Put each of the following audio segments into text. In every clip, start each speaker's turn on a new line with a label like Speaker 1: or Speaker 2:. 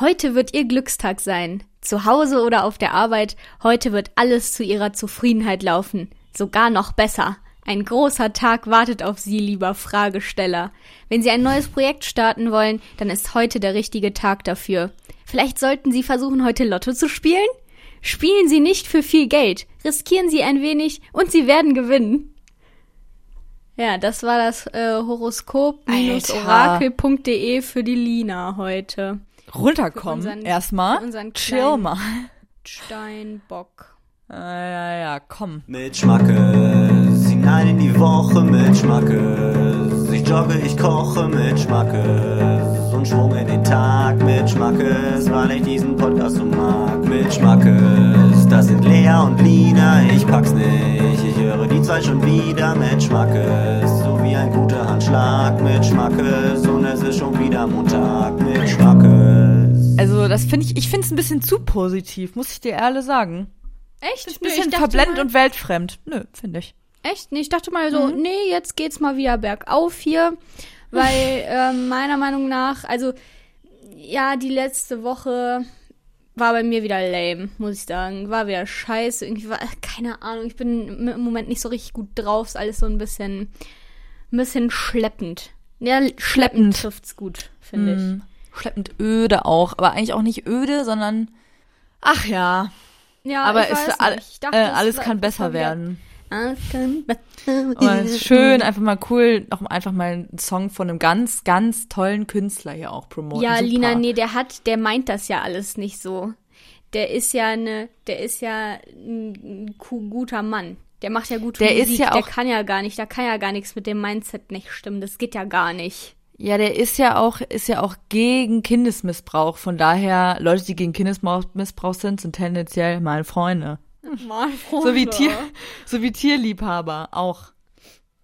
Speaker 1: Heute wird ihr Glückstag sein. Zu Hause oder auf der Arbeit, heute wird alles zu ihrer Zufriedenheit laufen. Sogar noch besser. Ein großer Tag wartet auf Sie, lieber Fragesteller. Wenn Sie ein neues Projekt starten wollen, dann ist heute der richtige Tag dafür. Vielleicht sollten Sie versuchen, heute Lotto zu spielen? Spielen Sie nicht für viel Geld, riskieren Sie ein wenig und Sie werden gewinnen. Ja, das war das äh, Horoskop-orakel.de für die Lina heute.
Speaker 2: Runterkommen
Speaker 1: unseren-
Speaker 2: erstmal.
Speaker 1: unseren
Speaker 2: Chill mal.
Speaker 1: Steinbock.
Speaker 2: Ja, ja, ja, komm.
Speaker 3: Mit Schmackes, hinein in die Woche mit Schmackes. Ich jogge, ich koche mit Schmackes. Und Schwung in den Tag mit Schmackes, weil ich diesen Podcast so mag. Mit Schmackes, das sind Lea und Lina, ich pack's nicht. Ich höre die zwei schon wieder mit Schmackes. So wie ein guter Handschlag mit Schmackes. Und es ist schon wieder Montag mit Schmackes.
Speaker 2: Also, das finde ich, ich finde es ein bisschen zu positiv, muss ich dir ehrlich sagen.
Speaker 1: Echt?
Speaker 2: Ein bisschen verblendend und weltfremd. Nö, finde ich.
Speaker 1: Echt? Nee, ich dachte mal so, nee, jetzt geht's mal wieder bergauf hier. Weil ähm, meiner Meinung nach, also ja, die letzte Woche war bei mir wieder lame, muss ich sagen. War wieder scheiße. Irgendwie war, keine Ahnung, ich bin im Moment nicht so richtig gut drauf. Ist alles so ein bisschen, ein bisschen schleppend. Ja, schleppend trifft's gut, finde
Speaker 2: Hm, Schleppend öde auch, aber eigentlich auch nicht öde, sondern ach ja.
Speaker 1: Ja,
Speaker 2: aber
Speaker 1: ich
Speaker 2: für all,
Speaker 1: dachte,
Speaker 2: äh, alles kann besser werden.
Speaker 1: Alles kann besser
Speaker 2: Aber es ist schön, einfach mal cool, auch einfach mal einen Song von einem ganz, ganz tollen Künstler hier auch promoten.
Speaker 1: Ja,
Speaker 2: Super.
Speaker 1: Lina, nee, der hat, der meint das ja alles nicht so. Der ist ja eine, der ist ja ein gu- guter Mann. Der macht ja gute
Speaker 2: Der ist
Speaker 1: Musik.
Speaker 2: ja
Speaker 1: der
Speaker 2: auch-
Speaker 1: kann ja gar nicht, da kann ja gar nichts mit dem Mindset nicht stimmen. Das geht ja gar nicht.
Speaker 2: Ja, der ist ja auch, ist ja auch gegen Kindesmissbrauch. Von daher, Leute, die gegen Kindesmissbrauch sind, sind tendenziell meine Freunde.
Speaker 1: Mann,
Speaker 2: So wie Tier, so wie Tierliebhaber auch.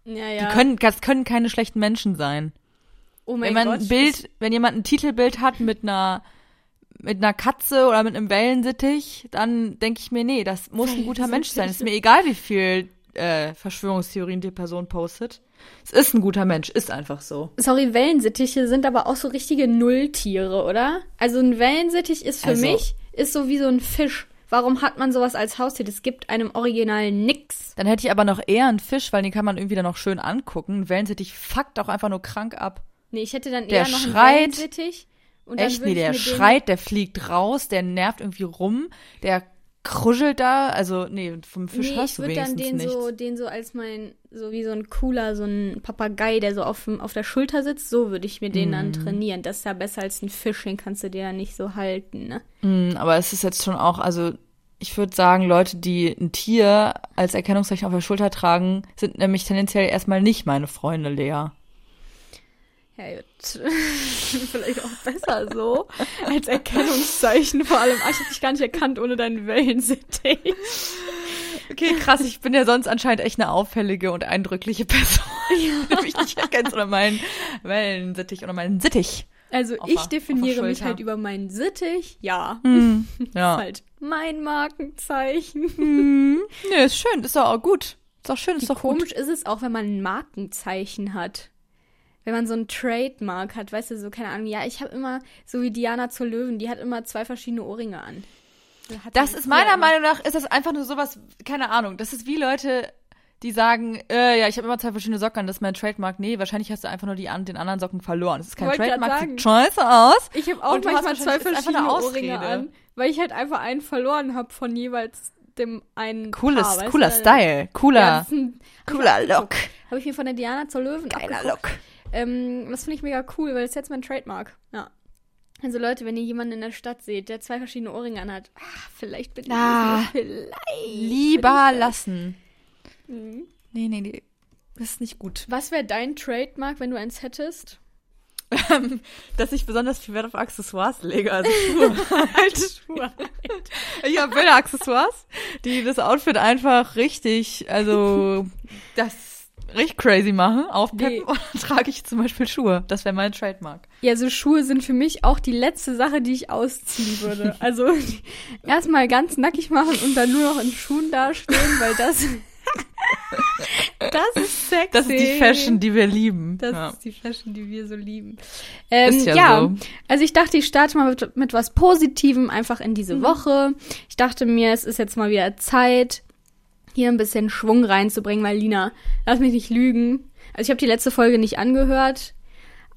Speaker 1: Ja, ja.
Speaker 2: Die können, das können keine schlechten Menschen sein.
Speaker 1: oh mein
Speaker 2: wenn man
Speaker 1: Gott.
Speaker 2: ein Bild, wenn jemand ein Titelbild hat mit einer mit einer Katze oder mit einem Wellensittich, dann denke ich mir, nee, das muss ein guter Mensch sein. Es ist mir egal, wie viel äh, Verschwörungstheorien die Person postet. Es ist ein guter Mensch, ist einfach so.
Speaker 1: Sorry, Wellensittiche sind aber auch so richtige Nulltiere, oder? Also ein Wellensittich ist für
Speaker 2: Also-
Speaker 1: mich, ist so wie so ein Fisch. Warum hat man sowas als Haustier? Das gibt einem Original nix.
Speaker 2: Dann hätte ich aber noch eher einen Fisch, weil den kann man irgendwie dann noch schön angucken. Ein Wellensittich fuckt auch einfach nur krank ab.
Speaker 1: Nee, ich hätte dann
Speaker 2: Der
Speaker 1: eher noch einen
Speaker 2: schreit.
Speaker 1: Wellensittich. Und
Speaker 2: Echt, nee, der schreit, der fliegt raus, der nervt irgendwie rum, der kruschelt da. Also, nee, vom Fisch
Speaker 1: nee, ich
Speaker 2: hast du
Speaker 1: würde dann
Speaker 2: wenigstens
Speaker 1: den
Speaker 2: nichts.
Speaker 1: so, den so als mein, so wie so ein cooler, so ein Papagei, der so auf, auf der Schulter sitzt, so würde ich mir den
Speaker 2: Mhm.
Speaker 1: dann trainieren. Das ist ja besser als ein Fisch, den kannst du dir ja nicht so halten, ne?
Speaker 2: Mm, Aber es ist jetzt schon auch, also ich würde sagen, Leute, die ein Tier als Erkennungszeichen auf der Schulter tragen, sind nämlich tendenziell erstmal nicht meine Freunde, Lea.
Speaker 1: Ja, gut. Vielleicht auch besser so. Als Erkennungszeichen vor allem. Ah, ich hab dich gar nicht erkannt ohne deinen Wellensittich.
Speaker 2: Okay, krass, ich bin ja sonst anscheinend echt eine auffällige und eindrückliche Person. Ja. mich nicht erkennst oder meinen Wellensittich oder meinen Sittich.
Speaker 1: Also
Speaker 2: Auf
Speaker 1: ich definiere mich halt über meinen Sittich. Ja. Ist
Speaker 2: Ja.
Speaker 1: halt mein Markenzeichen.
Speaker 2: Hm, nee, ist schön, ist doch auch gut. Ist doch schön, ist
Speaker 1: Wie
Speaker 2: doch
Speaker 1: komisch
Speaker 2: gut.
Speaker 1: ist es auch, wenn man ein Markenzeichen hat. Wenn man so ein Trademark hat, weißt du, so, keine Ahnung, ja, ich habe immer, so wie Diana zur Löwen, die hat immer zwei verschiedene Ohrringe an.
Speaker 2: Das ist meiner
Speaker 1: immer.
Speaker 2: Meinung nach, ist das einfach nur sowas, keine Ahnung, das ist wie Leute, die sagen, äh, ja, ich habe immer zwei verschiedene Socken an, das ist mein Trademark. Nee, wahrscheinlich hast du einfach nur die an, den anderen Socken verloren. Das ist kein
Speaker 1: Wollte grad
Speaker 2: Trademark, sieht scheiße aus.
Speaker 1: Ich habe auch manchmal zwei verschiedene Ohrringe an, weil ich halt einfach einen verloren habe von jeweils dem einen
Speaker 2: Cooles,
Speaker 1: Paar, weißt
Speaker 2: cooler? Style, cooler,
Speaker 1: ein,
Speaker 2: cooler Look.
Speaker 1: Habe ich mir von der Diana zur Löwen
Speaker 2: Geiler
Speaker 1: abgeguckt.
Speaker 2: Look.
Speaker 1: Ähm, das finde ich mega cool, weil das ist jetzt mein Trademark. Ja. Also Leute, wenn ihr jemanden in der Stadt seht, der zwei verschiedene Ohrringe anhat, ah, vielleicht bin ich
Speaker 2: Ah,
Speaker 1: vielleicht.
Speaker 2: Lieber lassen.
Speaker 1: Mhm.
Speaker 2: Nee, nee, nee. Das ist nicht gut.
Speaker 1: Was wäre dein Trademark, wenn du eins hättest?
Speaker 2: Dass ich besonders viel Wert auf Accessoires lege, also Schuhe. halt Schuhe. Ich habe Bilder Accessoires, die das Outfit einfach richtig, also das richtig crazy machen, aufpeppen
Speaker 1: Nee.
Speaker 2: und dann trage ich zum Beispiel Schuhe. Das wäre mein Trademark.
Speaker 1: Ja, so Schuhe sind für mich auch die letzte Sache, die ich ausziehen würde. Also erstmal ganz nackig machen und dann nur noch in Schuhen dastehen, weil das Das ist sexy.
Speaker 2: Das ist die Fashion, die wir lieben.
Speaker 1: Das
Speaker 2: ja.
Speaker 1: ist die Fashion, die wir so lieben. Ähm,
Speaker 2: Ist ja
Speaker 1: ja,
Speaker 2: so.
Speaker 1: also ich dachte, ich starte mal mit, mit was Positivem einfach in
Speaker 2: Mhm.
Speaker 1: diese Woche. Ich dachte mir, es ist jetzt mal wieder Zeit, hier ein bisschen Schwung reinzubringen, weil Lina, lass mich nicht lügen. Also ich habe die letzte Folge nicht angehört,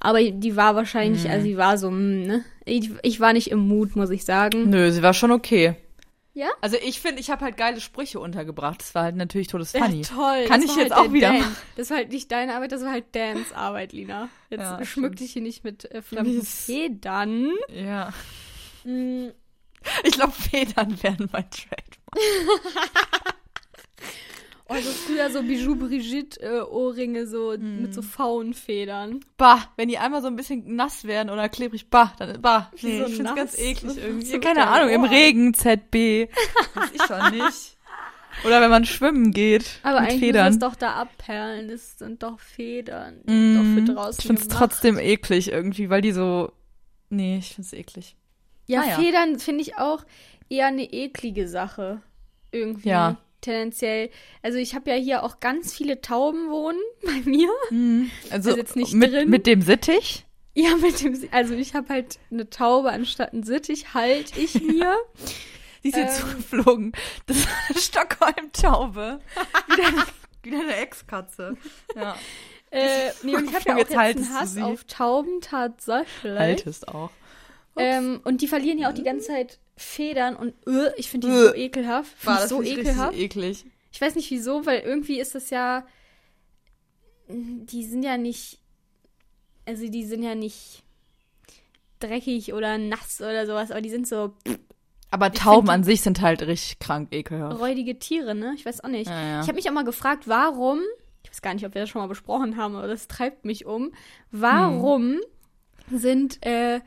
Speaker 1: aber die war wahrscheinlich,
Speaker 2: Mhm.
Speaker 1: also die war so, mm, ne? Ich, ich war nicht im Mut, muss ich sagen.
Speaker 2: Nö, sie war schon okay.
Speaker 1: Ja?
Speaker 2: Also ich finde, ich habe halt geile Sprüche untergebracht. Das war halt natürlich todes funny.
Speaker 1: toll.
Speaker 2: Kann ich jetzt
Speaker 1: halt
Speaker 2: auch
Speaker 1: der
Speaker 2: wieder
Speaker 1: Dan.
Speaker 2: machen.
Speaker 1: Das war halt nicht deine Arbeit, das war halt Dans Arbeit, Lina. Jetzt
Speaker 2: Ja,
Speaker 1: schmück
Speaker 2: stimmt.
Speaker 1: dich hier nicht mit äh, fremden. Federn.
Speaker 2: Ja.
Speaker 1: Mm,
Speaker 2: Ich glaube, Federn wären mein Trademark.
Speaker 1: Also früher so Bijou Brigitte äh, Ohrringe so
Speaker 2: Mhm.
Speaker 1: mit so Faunfedern.
Speaker 2: Bah, wenn die einmal so ein bisschen nass werden oder klebrig, bah, dann, bah. Nee,
Speaker 1: Wieso
Speaker 2: ich find's
Speaker 1: nass?
Speaker 2: ganz eklig irgendwie. Keine Ahnung, im? Regen, ZB. Weiß ich schon nicht. Oder wenn man schwimmen geht.
Speaker 1: Aber
Speaker 2: mit
Speaker 1: eigentlich
Speaker 2: Federn.
Speaker 1: muss es doch da abperlen. Das sind doch Federn. Die
Speaker 2: Mm,
Speaker 1: sind doch für draußen
Speaker 2: ich find's
Speaker 1: gemacht.
Speaker 2: trotzdem eklig irgendwie, weil die so. Nee, ich find's eklig.
Speaker 1: Ja,
Speaker 2: Naja.
Speaker 1: Federn finde ich auch eher eine eklige Sache. Irgendwie.
Speaker 2: Ja.
Speaker 1: Tendenziell. Also ich habe ja hier auch ganz viele Tauben wohnen bei mir.
Speaker 2: Also
Speaker 1: Ist jetzt nicht
Speaker 2: mit,
Speaker 1: drin.
Speaker 2: mit dem Sittich.
Speaker 1: Ja, mit dem, also ich habe halt eine Taube anstatt ein Sittich, halt ich mir.
Speaker 2: Die ist jetzt
Speaker 1: Ähm.
Speaker 2: zugeflogen. Das ist eine Stockholm-Taube. Wieder, wieder eine Ex-Katze. Ja.
Speaker 1: äh, nee, und ich habe ja auch
Speaker 2: Jetzt
Speaker 1: jetzt einen Hass auf Tauben tatsächlich.
Speaker 2: Haltest auch.
Speaker 1: Ähm, und die verlieren ja auch die ganze Zeit Federn und äh, ich finde die
Speaker 2: Äh.
Speaker 1: so ekelhaft.
Speaker 2: War
Speaker 1: Find
Speaker 2: das
Speaker 1: so ekelhaft.
Speaker 2: eklig.
Speaker 1: Ich weiß nicht wieso, weil irgendwie ist das ja. Die sind ja nicht. Also die sind ja nicht dreckig oder nass oder sowas, aber die sind so
Speaker 2: Aber Tauben
Speaker 1: find
Speaker 2: an sich sind halt richtig krank ekelhaft.
Speaker 1: räudige Tiere, ne? Ich weiß auch nicht.
Speaker 2: Ja, ja.
Speaker 1: Ich habe mich auch mal gefragt, warum. Ich weiß gar nicht, ob wir das schon mal besprochen haben, aber das treibt mich um. Warum sind äh,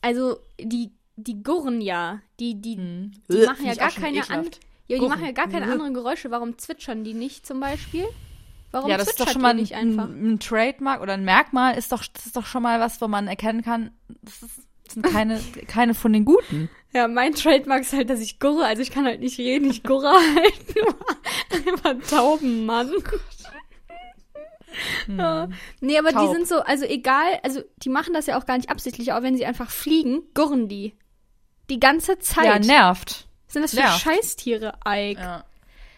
Speaker 1: also die die Gurren ja, die die
Speaker 2: Hm.
Speaker 1: die
Speaker 2: Äh,
Speaker 1: machen ja gar
Speaker 2: auch
Speaker 1: keine an, ja, die
Speaker 2: Gurren.
Speaker 1: machen ja gar keine anderen Geräusche. Warum zwitschern die nicht zum Beispiel? Warum
Speaker 2: Ja, das ist doch schon mal ein,
Speaker 1: nicht einfach?
Speaker 2: ein, Trademark oder ein Merkmal, ist doch, das ist doch schon mal was, wo man erkennen kann, das, ist, das sind keine, keine von den Guten.
Speaker 1: Ja, mein Trademark ist halt, dass ich gurre. Also ich kann halt nicht reden, ich gurre halt nur. Einfach Taubenmann. Ja. Nee, aber die
Speaker 2: Taub.
Speaker 1: sind so, also egal, also die machen das ja auch gar nicht absichtlich, aber wenn sie einfach fliegen, gurren die. Die ganze
Speaker 2: Ja,
Speaker 1: Zeit.
Speaker 2: nervt.
Speaker 1: sind das für
Speaker 2: nervt.
Speaker 1: Scheißtiere, Ike?
Speaker 2: Ja.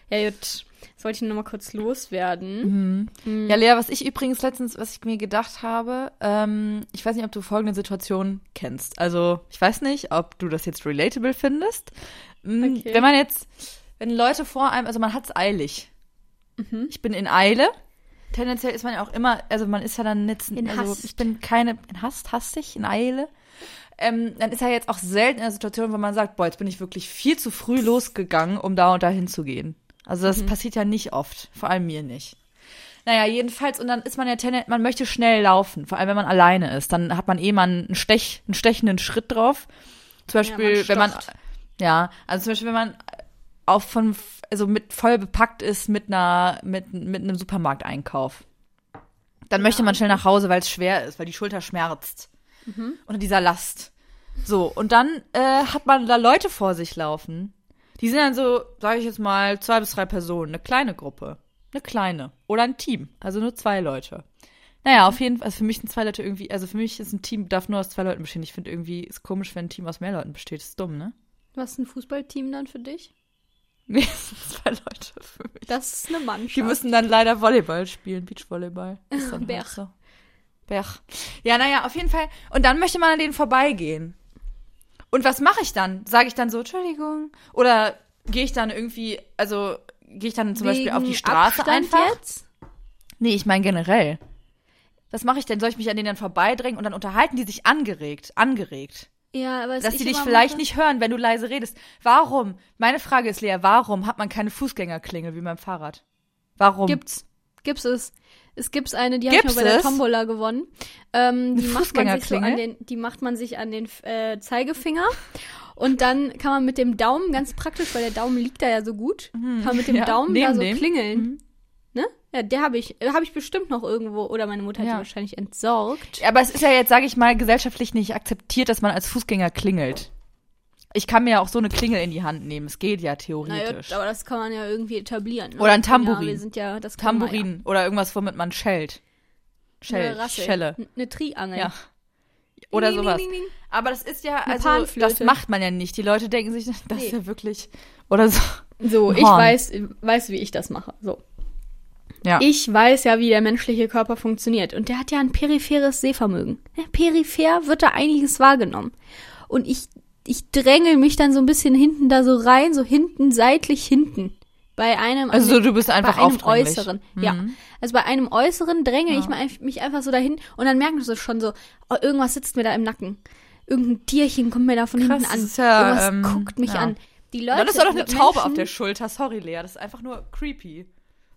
Speaker 1: Ja, gut. Das wollte ich nur mal kurz loswerden.
Speaker 2: Mhm. Ja, Lea, was ich übrigens letztens, was ich mir gedacht habe, ähm, ich weiß nicht, ob du folgende Situation kennst. Also, ich weiß nicht, ob du das jetzt relatable findest. Mm,
Speaker 1: Okay.
Speaker 2: Wenn man jetzt, wenn Leute vor einem, also man hat's eilig.
Speaker 1: Mhm.
Speaker 2: Ich bin in Eile. Tendenziell ist man ja auch immer, also man ist ja dann jetzt,
Speaker 1: In
Speaker 2: also
Speaker 1: Hast.
Speaker 2: ich bin keine, in Hast, hastig, in Eile. Ähm, dann ist er jetzt auch selten in einer Situation, wo man sagt, boah, jetzt bin ich wirklich viel zu früh losgegangen, um da und da hinzugehen. Also das passiert ja nicht oft, vor allem mir nicht. Naja, jedenfalls, und dann ist man ja tendenziell, man möchte schnell laufen, vor allem wenn man alleine ist. Dann hat man eh mal einen, Stech, einen stechenden Schritt drauf. Zum Beispiel,
Speaker 1: man
Speaker 2: wenn man, ja, also zum Beispiel, wenn man auch von, also mit voll bepackt ist mit einer, mit, mit einem Supermarkteinkauf. Dann möchte man schnell nach Hause, weil es schwer ist, weil die Schulter schmerzt. Unter dieser Last. So, und dann äh, hat man da Leute vor sich laufen. Die sind dann so, sage ich jetzt mal, zwei bis drei Personen, eine kleine Gruppe. Eine kleine. Oder ein Team. Also nur zwei Leute. Naja, auf jeden Fall, also für mich sind zwei Leute irgendwie, also für mich ist ein Team, darf nur aus zwei Leuten bestehen. Ich finde irgendwie, ist komisch, wenn ein Team aus mehr Leuten besteht. ist dumm, ne?
Speaker 1: Was ist ein Fußballteam dann für dich?
Speaker 2: Nee, es sind zwei Leute für mich.
Speaker 1: Das ist eine Mannschaft.
Speaker 2: Die müssen dann leider Volleyball spielen, Beachvolleyball. Ist dann
Speaker 1: Berg.
Speaker 2: halt so. Berg. Ja, naja, auf jeden Fall. Und dann möchte man an denen vorbeigehen. Und was mache ich dann? Sage ich dann so, Entschuldigung? Oder gehe ich dann irgendwie, also gehe ich dann zum Beispiel auf die
Speaker 1: Wegen
Speaker 2: Straße
Speaker 1: Abstand
Speaker 2: einfach?
Speaker 1: Jetzt?
Speaker 2: Nee, ich meine generell. Was mache ich denn? Soll ich mich an denen dann vorbeidrängen und dann unterhalten die sich angeregt, angeregt?
Speaker 1: Ja, aber was
Speaker 2: Dass die dich vielleicht
Speaker 1: mache-
Speaker 2: nicht hören, wenn du leise redest. Warum? Meine Frage ist, Lea, warum hat man keine Fußgängerklingel wie beim Fahrrad? Warum?
Speaker 1: Gibt's. Gibt's es. Es gibt's eine, die habe ich mal bei der? Tombola gewonnen. Ähm, die, macht man sich so an den, die macht man sich an den äh, Zeigefinger. Und dann kann man mit dem Daumen, ganz praktisch, weil der Daumen liegt da ja so gut, kann man mit dem
Speaker 2: Mhm. ja,
Speaker 1: Daumen da so
Speaker 2: dem. Mhm.
Speaker 1: klingeln. Ne? Ja, der habe ich, äh, habe ich bestimmt noch irgendwo, oder meine Mutter hat
Speaker 2: Ja.
Speaker 1: die wahrscheinlich entsorgt.
Speaker 2: Aber es ist ja jetzt, sage ich mal, gesellschaftlich nicht akzeptiert, dass man als Fußgänger klingelt. Ich kann mir ja auch so eine Klingel in die Hand nehmen. Es geht ja
Speaker 1: Naja,
Speaker 2: theoretisch.
Speaker 1: aber das kann man ja irgendwie etablieren. Ne?
Speaker 2: Oder ein
Speaker 1: Ja,
Speaker 2: Tambourin.
Speaker 1: wir sind ja, das kann man
Speaker 2: Tambourin oder irgendwas, womit man schellt.
Speaker 1: Ja.
Speaker 2: Schell,
Speaker 1: Eine.
Speaker 2: Schelle.
Speaker 1: Eine Triangel.
Speaker 2: Ja. Oder
Speaker 1: Ding,
Speaker 2: sowas.
Speaker 1: ding, ding.
Speaker 2: Aber das ist ja, also, das macht man ja nicht. Die Leute denken sich, das ist
Speaker 1: Nee.
Speaker 2: ja wirklich, oder so.
Speaker 1: So, ich weiß, weiß, wie ich das mache. So.
Speaker 2: Ja.
Speaker 1: Ich weiß ja, wie der menschliche Körper funktioniert. Und der hat ja ein peripheres Sehvermögen. Ja, peripher wird da einiges wahrgenommen. Und ich, ich drängel mich dann so ein bisschen hinten da so rein, so hinten, seitlich hinten. Bei einem,
Speaker 2: Also so, du bist einfach
Speaker 1: bei einem äußeren.
Speaker 2: Mhm.
Speaker 1: Ja. Also bei einem äußeren dränge
Speaker 2: Ja.
Speaker 1: ich mich einfach so dahin und dann merken sie schon so, oh, irgendwas sitzt mir da im Nacken. Irgendein Tierchen kommt mir da von
Speaker 2: Krass,
Speaker 1: hinten
Speaker 2: das
Speaker 1: an.
Speaker 2: ja,
Speaker 1: irgendwas
Speaker 2: ähm,
Speaker 1: guckt mich
Speaker 2: ja.
Speaker 1: an. Die Leute,
Speaker 2: Dann ist doch eine Taube auf der Schulter. Sorry, Lea, das ist einfach nur creepy.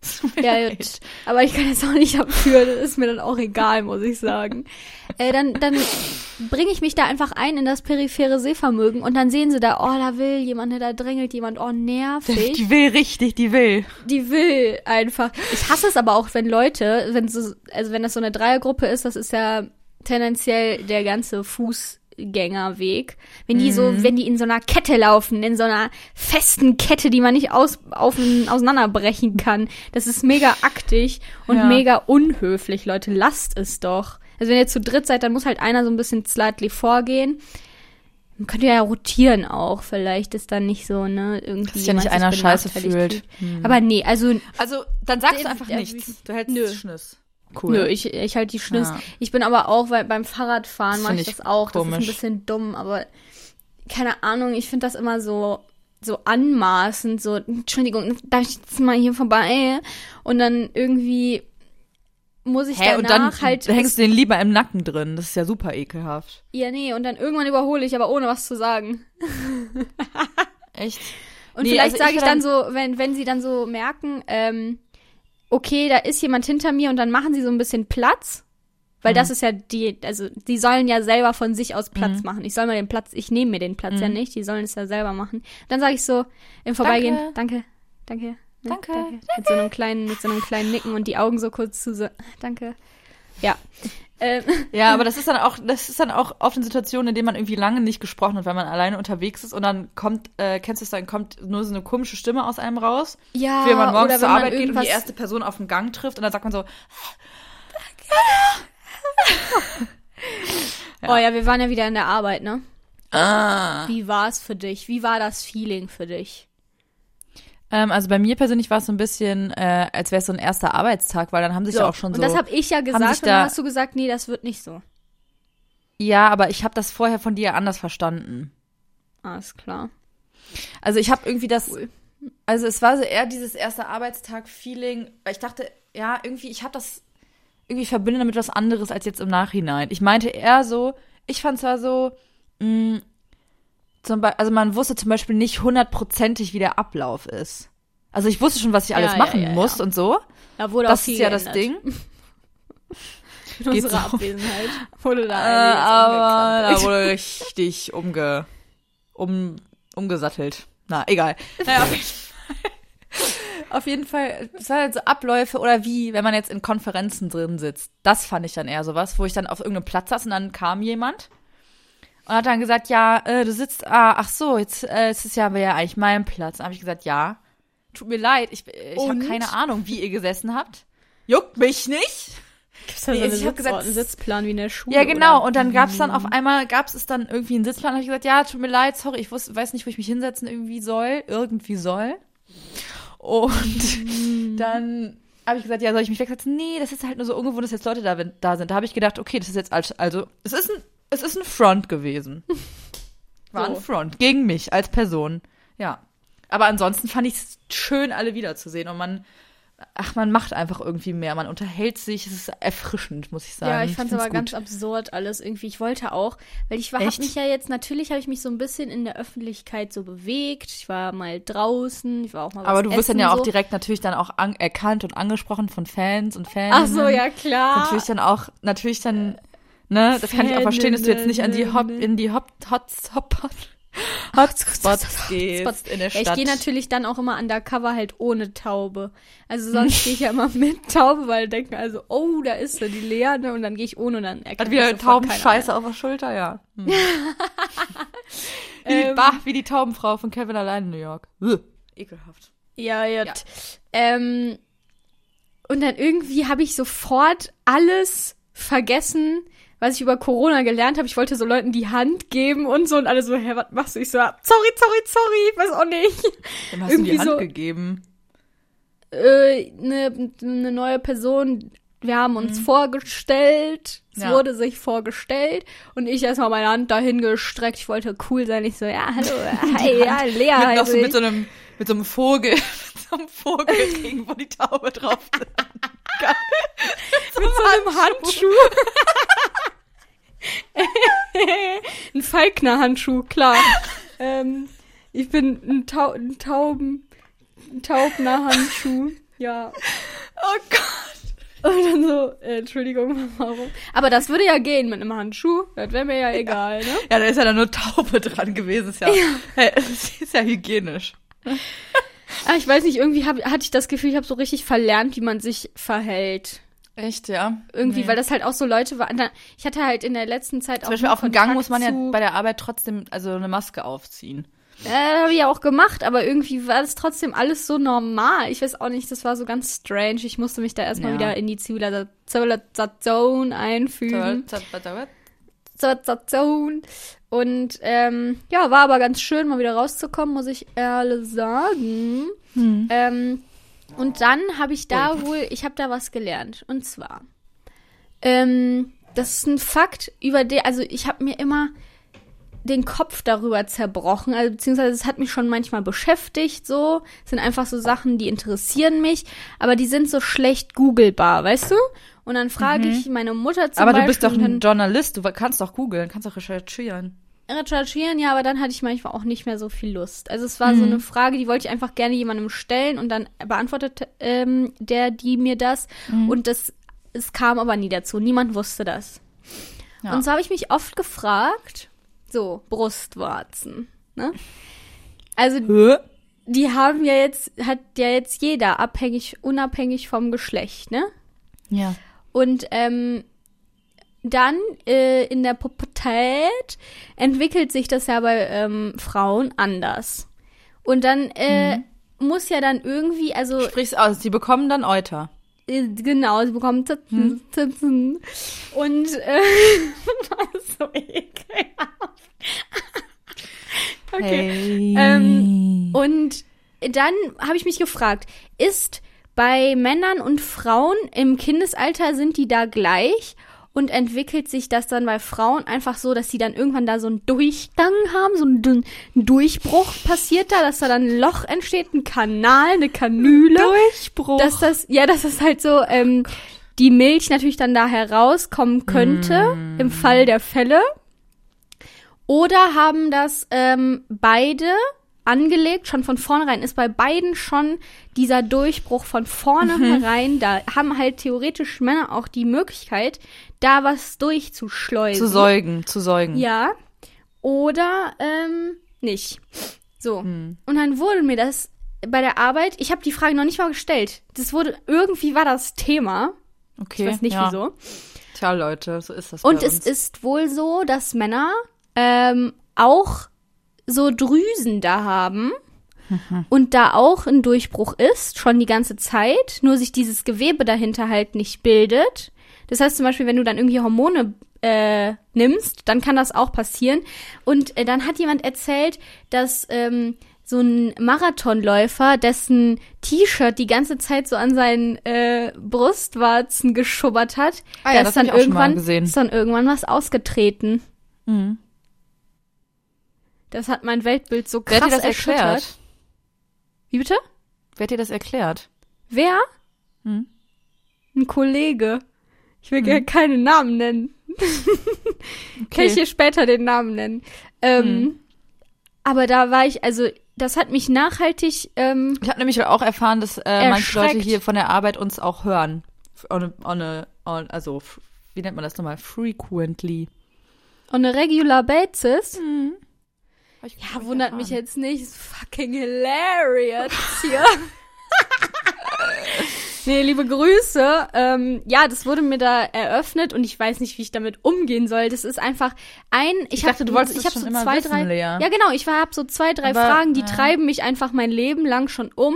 Speaker 1: Ja, gut. aber ich kann jetzt auch nicht dafür, das ist mir dann auch egal, muss ich sagen. Äh, dann dann bringe ich mich da einfach ein in das periphere Sehvermögen und dann sehen sie da, oh, da will jemand, ne, da drängelt jemand, oh, nervig.
Speaker 2: Die will richtig, die will.
Speaker 1: Die will einfach. Ich hasse es aber auch, wenn Leute, wenn so, also wenn das so eine Dreiergruppe ist, das ist ja tendenziell der ganze Fußgängerweg. Wenn die
Speaker 2: Mhm.
Speaker 1: so, wenn die in so einer Kette laufen, in so einer festen Kette, die man nicht aus, auf, auseinanderbrechen kann, das ist mega aktig und
Speaker 2: Ja.
Speaker 1: mega unhöflich, Leute. Lasst es doch. Also wenn ihr zu dritt seid, dann muss halt einer so ein bisschen slightly vorgehen. Man könnte ja rotieren auch. Vielleicht ist dann nicht so, ne, irgendwie.
Speaker 2: Dass ja nicht einer scheiße fühlt.
Speaker 1: fühlt. Aber nee, also
Speaker 2: Also, dann sagst du einfach nichts. Du hältst
Speaker 1: Nö.
Speaker 2: Schniss. Cool.
Speaker 1: Nö, ich, ich halte die Schniss.
Speaker 2: Ja.
Speaker 1: Ich bin aber auch, weil beim Fahrradfahren mache ich das auch. Das ist
Speaker 2: komisch.
Speaker 1: ein bisschen dumm, aber keine Ahnung, ich finde das immer so so anmaßend, so, Entschuldigung, darf ich jetzt mal hier vorbei? Und dann irgendwie muss ich
Speaker 2: Hä, und dann
Speaker 1: danach halt.
Speaker 2: hängst du den lieber im Nacken drin. Das ist ja super ekelhaft.
Speaker 1: ja, nee, und dann irgendwann überhole ich, aber ohne was zu sagen.
Speaker 2: Echt?
Speaker 1: Und
Speaker 2: Nee,
Speaker 1: vielleicht
Speaker 2: also
Speaker 1: sage
Speaker 2: ich
Speaker 1: ich dann so, wenn, wenn sie dann so merken, ähm, okay, da ist jemand hinter mir und dann machen sie so ein bisschen Platz. Weil
Speaker 2: Mhm.
Speaker 1: das ist ja die, also die sollen ja selber von sich aus Platz machen. Ich soll mal den Platz, ich nehme mir den Platz
Speaker 2: Mhm.
Speaker 1: ja nicht, die sollen es ja selber machen. Dann sage ich so im Vorbeigehen, danke, danke, ne,
Speaker 2: Danke,
Speaker 1: Mit so einem kleinen, mit so einem kleinen Nicken und die Augen so kurz zu, so, danke. Ja. Ähm,
Speaker 2: Ja, aber das ist dann auch, das ist dann auch oft in Situationen, in denen man irgendwie lange nicht gesprochen hat, weil man alleine unterwegs ist und dann kommt, äh, kennst du es, dann kommt nur so eine komische Stimme aus einem raus,
Speaker 1: ja,
Speaker 2: wenn man morgens zur Arbeit geht und die erste Person auf dem Gang trifft und dann sagt man so,
Speaker 1: Oh ja, wir waren ja wieder in der Arbeit, ne?
Speaker 2: ah.
Speaker 1: Wie war es für dich? Wie war das Feeling für dich?
Speaker 2: Ähm, also bei mir persönlich war es so ein bisschen, äh, als wäre es so ein erster Arbeitstag, weil dann haben sich ja auch schon so.
Speaker 1: Und das habe ich ja gesagt und dann
Speaker 2: da-
Speaker 1: hast du gesagt, nee, das wird nicht so.
Speaker 2: ja, aber ich habe das vorher von dir anders verstanden.
Speaker 1: Alles klar.
Speaker 2: Also ich habe irgendwie das,
Speaker 1: Cool.
Speaker 2: also es war so eher dieses erste Arbeitstag-Feeling, weil ich dachte, ja, irgendwie, ich habe das irgendwie verbinde damit was anderes als jetzt im Nachhinein. Ich meinte eher so, ich fand zwar so, mh, zum Beispiel, also man wusste zum Beispiel nicht hundertprozentig, wie der Ablauf ist. Also ich wusste schon, was ich alles
Speaker 1: ja,
Speaker 2: machen
Speaker 1: ja, ja.
Speaker 2: muss und so.
Speaker 1: Da wurde
Speaker 2: Das
Speaker 1: auch viel
Speaker 2: ist ja das
Speaker 1: geändert.
Speaker 2: Ding.
Speaker 1: In
Speaker 2: Geht
Speaker 1: unserer
Speaker 2: so.
Speaker 1: Abwesenheit wurde
Speaker 2: Äh,
Speaker 1: da
Speaker 2: aber
Speaker 1: einiges
Speaker 2: da wurde richtig umge, um, umgesattelt. Na, egal. Naja, auf jeden Fall. Auf jeden Fall, es war halt so Abläufe oder wie, wenn man jetzt in Konferenzen drin sitzt. Das fand ich dann eher sowas, wo ich dann auf irgendeinem Platz saß und dann kam jemand und hat dann gesagt, ja, äh, du sitzt, ah, ach so, jetzt äh, es ist ja aber ja eigentlich mein Platz. Dann habe ich gesagt, ja, tut mir leid, ich, ich habe keine Ahnung, wie ihr gesessen habt. Juckt mich nicht.
Speaker 1: Gibt's da
Speaker 2: Nee,
Speaker 1: so eine
Speaker 2: ich hab gesagt,
Speaker 1: einen Sitzplan wie in der Schule?
Speaker 2: Ja, genau.
Speaker 1: Oder?
Speaker 2: Und dann gab's dann auf einmal, gab's es dann irgendwie einen Sitzplan. habe ich gesagt, ja, tut mir leid, sorry, ich wus, weiß nicht, wo ich mich hinsetzen irgendwie soll, irgendwie soll. Und dann habe ich gesagt, ja, soll ich mich wegsetzen? Nee, das ist halt nur so ungewohnt, dass jetzt Leute da, da sind. Da habe ich gedacht, okay, das ist jetzt als, also, es ist ein, es ist ein Front gewesen. War ein
Speaker 1: So.
Speaker 2: Front gegen mich als Person. Ja. Aber ansonsten fand ich es schön, alle wiederzusehen. Und man, ach, man macht einfach irgendwie mehr. Man unterhält sich. Es ist erfrischend, muss ich sagen.
Speaker 1: Ja, ich fand's
Speaker 2: find's
Speaker 1: aber
Speaker 2: gut.
Speaker 1: ganz absurd alles irgendwie. Ich wollte auch, weil ich war, hab mich ja jetzt, natürlich habe ich mich so ein bisschen in der Öffentlichkeit so bewegt. Ich war mal draußen, ich war auch mal was
Speaker 2: Aber du wirst dann ja auch
Speaker 1: so.
Speaker 2: direkt natürlich dann auch an, erkannt und angesprochen von Fans und Fans.
Speaker 1: Ach so, ja klar.
Speaker 2: Natürlich dann auch, natürlich dann, ne, das kann ich auch verstehen, dass du jetzt nicht an die Hop, in die Hop, Hots, Hop, Hotspots gehst
Speaker 1: Spots.
Speaker 2: in der
Speaker 1: Ja,
Speaker 2: Stadt.
Speaker 1: ich gehe natürlich dann auch immer undercover halt ohne Taube. Also sonst gehe ich ja immer mit Taube, weil denken also, oh, da ist sie, die Lea, ne? Und dann gehe ich ohne und dann erkennt
Speaker 2: Hat wieder Taubenscheiße auf der Schulter, ja. Hm. Wie
Speaker 1: Ähm,
Speaker 2: Bah, wie die Taubenfrau von Kevin allein in New York. Ekelhaft.
Speaker 1: Ja, ja. Ähm, und dann irgendwie habe ich sofort alles vergessen, was ich über Corona gelernt habe. Ich wollte so Leuten die Hand geben und so und alle so, hä, was machst du? Ich so, sorry, sorry, sorry, weiß auch nicht.
Speaker 2: Dann hast du
Speaker 1: Irgendwie
Speaker 2: die Hand
Speaker 1: so-
Speaker 2: gegeben.
Speaker 1: Äh, ne, ne neue Person, wir haben uns vorgestellt, es
Speaker 2: Mhm. Ja.
Speaker 1: wurde sich vorgestellt und ich erstmal meine Hand dahin gestreckt. Ich wollte cool sein. Ich so, ja, hallo, hi, ja, Lea
Speaker 2: mit, noch so, mit
Speaker 1: ich.
Speaker 2: so einem mit so einem Vogel, mit so einem Vogelring, wo die Taube drauf. Geil.
Speaker 1: mit so einem Handschuh. ein Falkner-Handschuh, klar. ähm, ich bin ein, Tau ein Tauben, ein Taubner-Handschuh. Ja.
Speaker 2: Oh Gott.
Speaker 1: Und dann so, äh, Entschuldigung, warum? Aber das würde ja gehen mit einem Handschuh. Das wäre mir ja egal, ne?
Speaker 2: Ja, da ist ja dann nur Taube dran gewesen. Ist ja, Hey, das ist ja hygienisch.
Speaker 1: Ah, ich weiß nicht, irgendwie hab, hatte ich das Gefühl, ich habe so richtig verlernt, wie man sich verhält.
Speaker 2: Echt, ja?
Speaker 1: Irgendwie,
Speaker 2: Nee.
Speaker 1: weil das halt auch so Leute waren. Ich hatte halt in der letzten Zeit
Speaker 2: Zum
Speaker 1: auch
Speaker 2: Beispiel
Speaker 1: nur
Speaker 2: auf dem Gang muss man ja bei der Arbeit trotzdem also eine Maske aufziehen.
Speaker 1: Äh, habe ich ja auch gemacht, aber irgendwie war das trotzdem alles so normal. Ich weiß auch nicht, das war so ganz strange. Ich musste mich da erstmal
Speaker 2: Ja.
Speaker 1: wieder in die Zivilisa- Zivilisation einfügen. Zivilisation. Und ähm, ja, war aber ganz schön, mal wieder rauszukommen, muss ich ehrlich sagen.
Speaker 2: Hm.
Speaker 1: Ähm, und dann habe ich da wohl, ich habe da was gelernt. Und zwar, ähm, das ist ein Fakt, über den, also ich habe mir immer den Kopf darüber zerbrochen, also beziehungsweise es hat mich schon manchmal beschäftigt, so. Es sind einfach so Sachen, die interessieren mich, aber die sind so schlecht googelbar, weißt du? Und dann frage ich meine Mutter zum
Speaker 2: Mhm. Aber
Speaker 1: Beispiel.
Speaker 2: du bist doch
Speaker 1: und dann-
Speaker 2: ein Journalist, du kannst doch googeln, kannst doch recherchieren.
Speaker 1: Recherchieren, ja, aber dann hatte ich manchmal auch nicht mehr so viel Lust. Also es war so eine Frage, die wollte ich einfach gerne jemandem stellen und dann beantwortet ähm, der die mir das und das es kam aber nie dazu. Niemand wusste das.
Speaker 2: Ja.
Speaker 1: Und so habe ich mich oft gefragt, so Brustwarzen, ne? Also die haben ja jetzt hat ja jetzt jeder abhängig unabhängig vom Geschlecht, ne?
Speaker 2: Ja.
Speaker 1: Und ähm, dann äh, in der Pubertät entwickelt sich das ja bei ähm, Frauen anders. Und dann äh, muss ja dann irgendwie, also
Speaker 2: Sprich's aus, die bekommen dann Euter.
Speaker 1: äh, genau, sie bekommen Titten, Titten. Und äh, so ekelhaft. okay.
Speaker 2: Hey.
Speaker 1: Ähm, Und dann habe ich mich gefragt, ist bei Männern und Frauen im Kindesalter sind die da gleich? Und entwickelt sich das dann bei Frauen einfach so, dass sie dann irgendwann da so einen Durchgang haben, so ein, ein Durchbruch passiert da, dass da dann ein Loch entsteht, ein Kanal, eine Kanüle?
Speaker 2: Durchbruch.
Speaker 1: dass das, ja, dass das halt so, ähm, die Milch natürlich dann da herauskommen könnte, im Fall der Fälle. Oder haben das ähm, beide angelegt, schon von vornherein, ist bei beiden schon dieser Durchbruch von vornherein, da haben halt theoretisch Männer auch die Möglichkeit, da was durchzuschleusen.
Speaker 2: zu säugen, zu säugen.
Speaker 1: Ja. Oder ähm, nicht. So.
Speaker 2: Hm.
Speaker 1: Und dann wurde mir das bei der Arbeit, ich habe die Frage noch nicht mal gestellt. Das wurde, irgendwie war das Thema.
Speaker 2: Okay.
Speaker 1: Ich weiß nicht
Speaker 2: ja.
Speaker 1: wieso.
Speaker 2: Tja, Leute, so ist das
Speaker 1: Und es ist wohl so, dass Männer ähm, auch so Drüsen da haben und da auch ein Durchbruch ist, schon die ganze Zeit, nur sich dieses Gewebe dahinter halt nicht bildet. Das heißt zum Beispiel, wenn du dann irgendwie Hormone äh, nimmst, dann kann das auch passieren. Und äh, dann hat jemand erzählt, dass ähm, so ein Marathonläufer, dessen T-Shirt die ganze Zeit so an seinen äh, Brustwarzen geschubbert hat,
Speaker 2: Ah ja,
Speaker 1: da ist dann irgendwann ist dann irgendwann was ausgetreten.
Speaker 2: Mhm.
Speaker 1: Das hat mein Weltbild so
Speaker 2: Wer
Speaker 1: krass
Speaker 2: hat dir das
Speaker 1: erschüttert.
Speaker 2: erklärt?
Speaker 1: Wie bitte?
Speaker 2: Wer hat dir das erklärt?
Speaker 1: Wer?
Speaker 2: Hm.
Speaker 1: Ein Kollege. Ich will gerne keinen Namen nennen. Kann ich hier später den Namen nennen. Ähm,
Speaker 2: Hm.
Speaker 1: Aber da war ich, also das hat mich nachhaltig, ähm,
Speaker 2: Ich habe nämlich auch erfahren, dass äh, manche Leute hier von der Arbeit uns auch hören. On a, on a, on, also, wie nennt man das nochmal? Frequently.
Speaker 1: on a regular basis.
Speaker 2: Hab
Speaker 1: Ja, wundert mich
Speaker 2: erfahren.
Speaker 1: jetzt nicht. Ist fucking hilarious hier. Nee, liebe Grüße. Ähm, ja, das wurde mir da eröffnet und ich weiß nicht, wie ich damit umgehen soll. Das ist einfach ein. Ich,
Speaker 2: Ich
Speaker 1: hab,
Speaker 2: dachte, du wolltest
Speaker 1: ich
Speaker 2: das
Speaker 1: hab
Speaker 2: schon
Speaker 1: so
Speaker 2: immer
Speaker 1: zwei,
Speaker 2: wissen,
Speaker 1: drei.
Speaker 2: Lea.
Speaker 1: Ja, genau. Ich habe so zwei, drei
Speaker 2: Aber,
Speaker 1: Fragen, die
Speaker 2: ja.
Speaker 1: treiben mich einfach mein Leben lang schon um.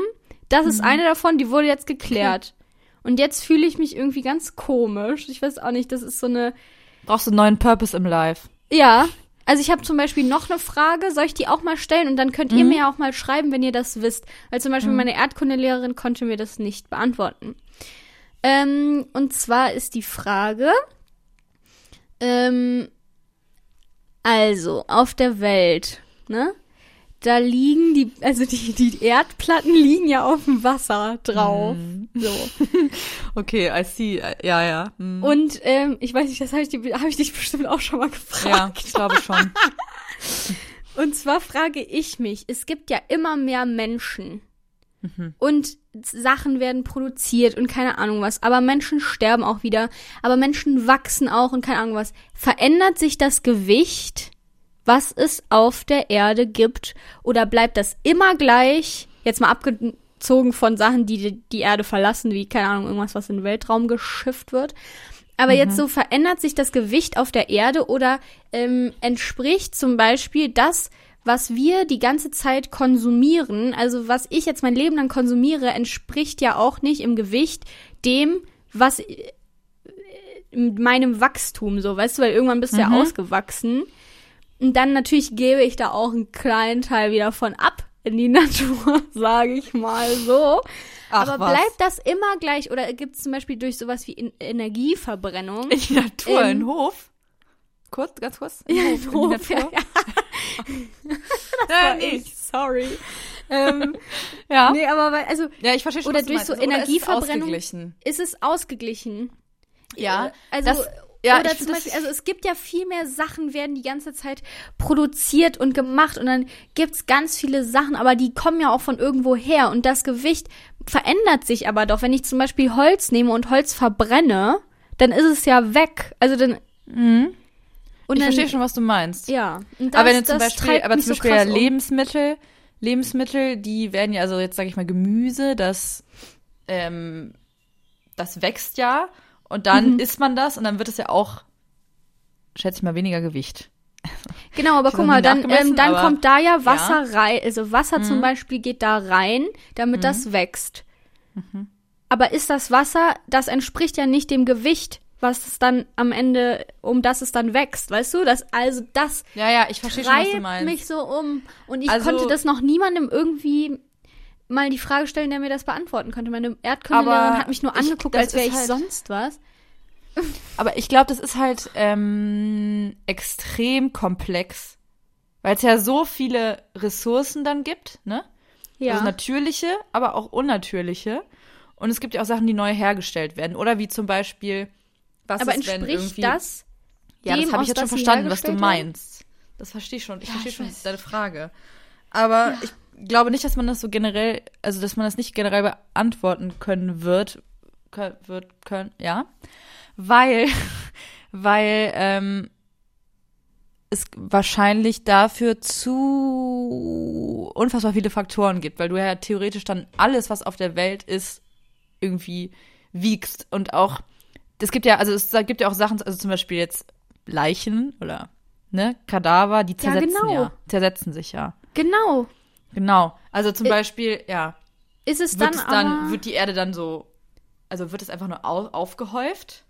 Speaker 1: Das
Speaker 2: Mhm.
Speaker 1: ist eine davon, die wurde jetzt geklärt. Und jetzt fühle ich mich irgendwie ganz komisch. Ich weiß auch nicht, das ist so eine.
Speaker 2: Brauchst du einen neuen Purpose im Life?
Speaker 1: Ja. Also ich habe zum Beispiel noch eine Frage, soll ich die auch mal stellen? Und dann könnt
Speaker 2: Mhm.
Speaker 1: ihr mir ja auch mal schreiben, wenn ihr das wisst. Weil zum Beispiel meine Erdkundelehrerin konnte mir das nicht beantworten. Ähm, und zwar ist die Frage, ähm, also auf der Welt, ne? Da liegen die, also die, die Erdplatten liegen ja auf dem Wasser drauf.
Speaker 2: Mhm.
Speaker 1: So.
Speaker 2: Okay, I see. Ja, ja. Hm.
Speaker 1: Und ähm, ich weiß nicht, das habe ich, hab ich dich bestimmt auch schon mal gefragt.
Speaker 2: Ja, ich glaube schon.
Speaker 1: Und zwar frage ich mich, es gibt ja immer mehr Menschen. Und Sachen werden produziert und keine Ahnung was. Aber Menschen sterben auch wieder. Aber Menschen wachsen auch und keine Ahnung was. Verändert sich das Gewicht, was es auf der Erde gibt? Oder bleibt das immer gleich? Jetzt mal abgezogen von Sachen, die die- Erde verlassen, wie, keine Ahnung, irgendwas, was in den Weltraum geschifft wird. Aber jetzt so verändert sich das Gewicht auf der Erde oder ähm, entspricht zum Beispiel das, was wir die ganze Zeit konsumieren, also was ich jetzt mein Leben lang konsumiere, entspricht ja auch nicht im Gewicht dem, was äh, in meinem Wachstum so, weißt du, weil irgendwann bist du ja ausgewachsen. Und dann natürlich gebe ich da auch einen kleinen Teil wieder von ab in die Natur, sage ich mal so.
Speaker 2: Ach,
Speaker 1: Aber
Speaker 2: was.
Speaker 1: bleibt das immer gleich oder gibt es zum Beispiel durch sowas wie in Energieverbrennung?
Speaker 2: In die Natur, in den Hof. Kurz, ganz kurz. In
Speaker 1: Ja,
Speaker 2: den
Speaker 1: in
Speaker 2: Hof,
Speaker 1: Hof,
Speaker 2: in
Speaker 1: ja, ja.
Speaker 2: Ja, nee.
Speaker 1: ich, sorry. ähm,
Speaker 2: Ja.
Speaker 1: nee, aber weil, also
Speaker 2: ja, ich verstehe schon,
Speaker 1: oder durch so
Speaker 2: Also, oder es ist
Speaker 1: Energieverbrennung-
Speaker 2: ausgeglichen.
Speaker 1: ist es ausgeglichen.
Speaker 2: Ja,
Speaker 1: Also
Speaker 2: das- ja,
Speaker 1: oder zum Beispiel,
Speaker 2: das-
Speaker 1: also es gibt ja viel mehr Sachen, werden die ganze Zeit produziert und gemacht und dann gibt's ganz viele Sachen, aber die kommen ja auch von irgendwo her und das Gewicht verändert sich aber doch. Wenn ich zum Beispiel Holz nehme und Holz verbrenne, dann ist es ja weg. Also dann
Speaker 2: Mhm.
Speaker 1: und
Speaker 2: ich
Speaker 1: dann,
Speaker 2: verstehe schon, was du meinst.
Speaker 1: Ja. Und
Speaker 2: aber wenn du
Speaker 1: das-
Speaker 2: zum
Speaker 1: das
Speaker 2: Beispiel, aber zum
Speaker 1: so
Speaker 2: Beispiel
Speaker 1: krass
Speaker 2: ja. Lebensmittel, Lebensmittel, die werden ja, also jetzt sage ich mal Gemüse, das, ähm, das wächst ja und dann
Speaker 1: Mhm.
Speaker 2: isst man das und dann wird es ja auch, schätze ich mal, weniger Gewicht.
Speaker 1: Genau, aber
Speaker 2: Ich
Speaker 1: guck mal, dann, ähm, dann kommt da ja Wasser rein, also Wasser zum
Speaker 2: Mhm.
Speaker 1: Beispiel geht da rein, damit
Speaker 2: Mhm.
Speaker 1: das wächst. Aber ist das Wasser, das entspricht ja nicht dem Gewicht, was es dann am Ende, um das es dann wächst, weißt du? Das, also das
Speaker 2: Ja, ja, ich verstehe schon, was du
Speaker 1: treibt
Speaker 2: meinst.
Speaker 1: mich so um. Und ich
Speaker 2: Also-
Speaker 1: konnte das noch niemandem irgendwie mal die Frage stellen, der mir das beantworten konnte. Meine Erdkundelehrerin hat mich nur
Speaker 2: ich-
Speaker 1: angeguckt,
Speaker 2: das
Speaker 1: als wäre ich
Speaker 2: halt-
Speaker 1: sonst was.
Speaker 2: Aber ich glaube, das ist halt ähm, extrem komplex, weil es ja so viele Ressourcen dann gibt, ne?
Speaker 1: Ja.
Speaker 2: Also natürliche, aber auch unnatürliche. Und es gibt ja auch Sachen, die neu hergestellt werden. Oder wie zum Beispiel, was
Speaker 1: Aber
Speaker 2: ist, wenn
Speaker 1: entspricht
Speaker 2: irgendwie...
Speaker 1: das
Speaker 2: Ja, das habe ich jetzt schon verstanden, was du meinst. Das verstehe ich schon. Ich
Speaker 1: Ja,
Speaker 2: verstehe
Speaker 1: ich
Speaker 2: schon deine Frage. Aber ich glaube nicht, dass man das so generell, also dass man das nicht generell beantworten können wird, können, wird können, ja, weil, weil ähm, es wahrscheinlich dafür zu unfassbar viele Faktoren gibt, weil du ja theoretisch dann alles, was auf der Welt ist, irgendwie wiegst und auch es gibt ja, also es gibt ja auch Sachen, also zum Beispiel jetzt Leichen oder ne, Kadaver, die
Speaker 1: Ja,
Speaker 2: zersetzen
Speaker 1: genau.
Speaker 2: ja, zersetzen sich ja.
Speaker 1: Genau.
Speaker 2: Genau. Also zum
Speaker 1: Ä-
Speaker 2: Beispiel, ja,
Speaker 1: Ist es
Speaker 2: wird
Speaker 1: dann,
Speaker 2: es dann, wird die Erde dann so, also wird es einfach nur au aufgehäuft?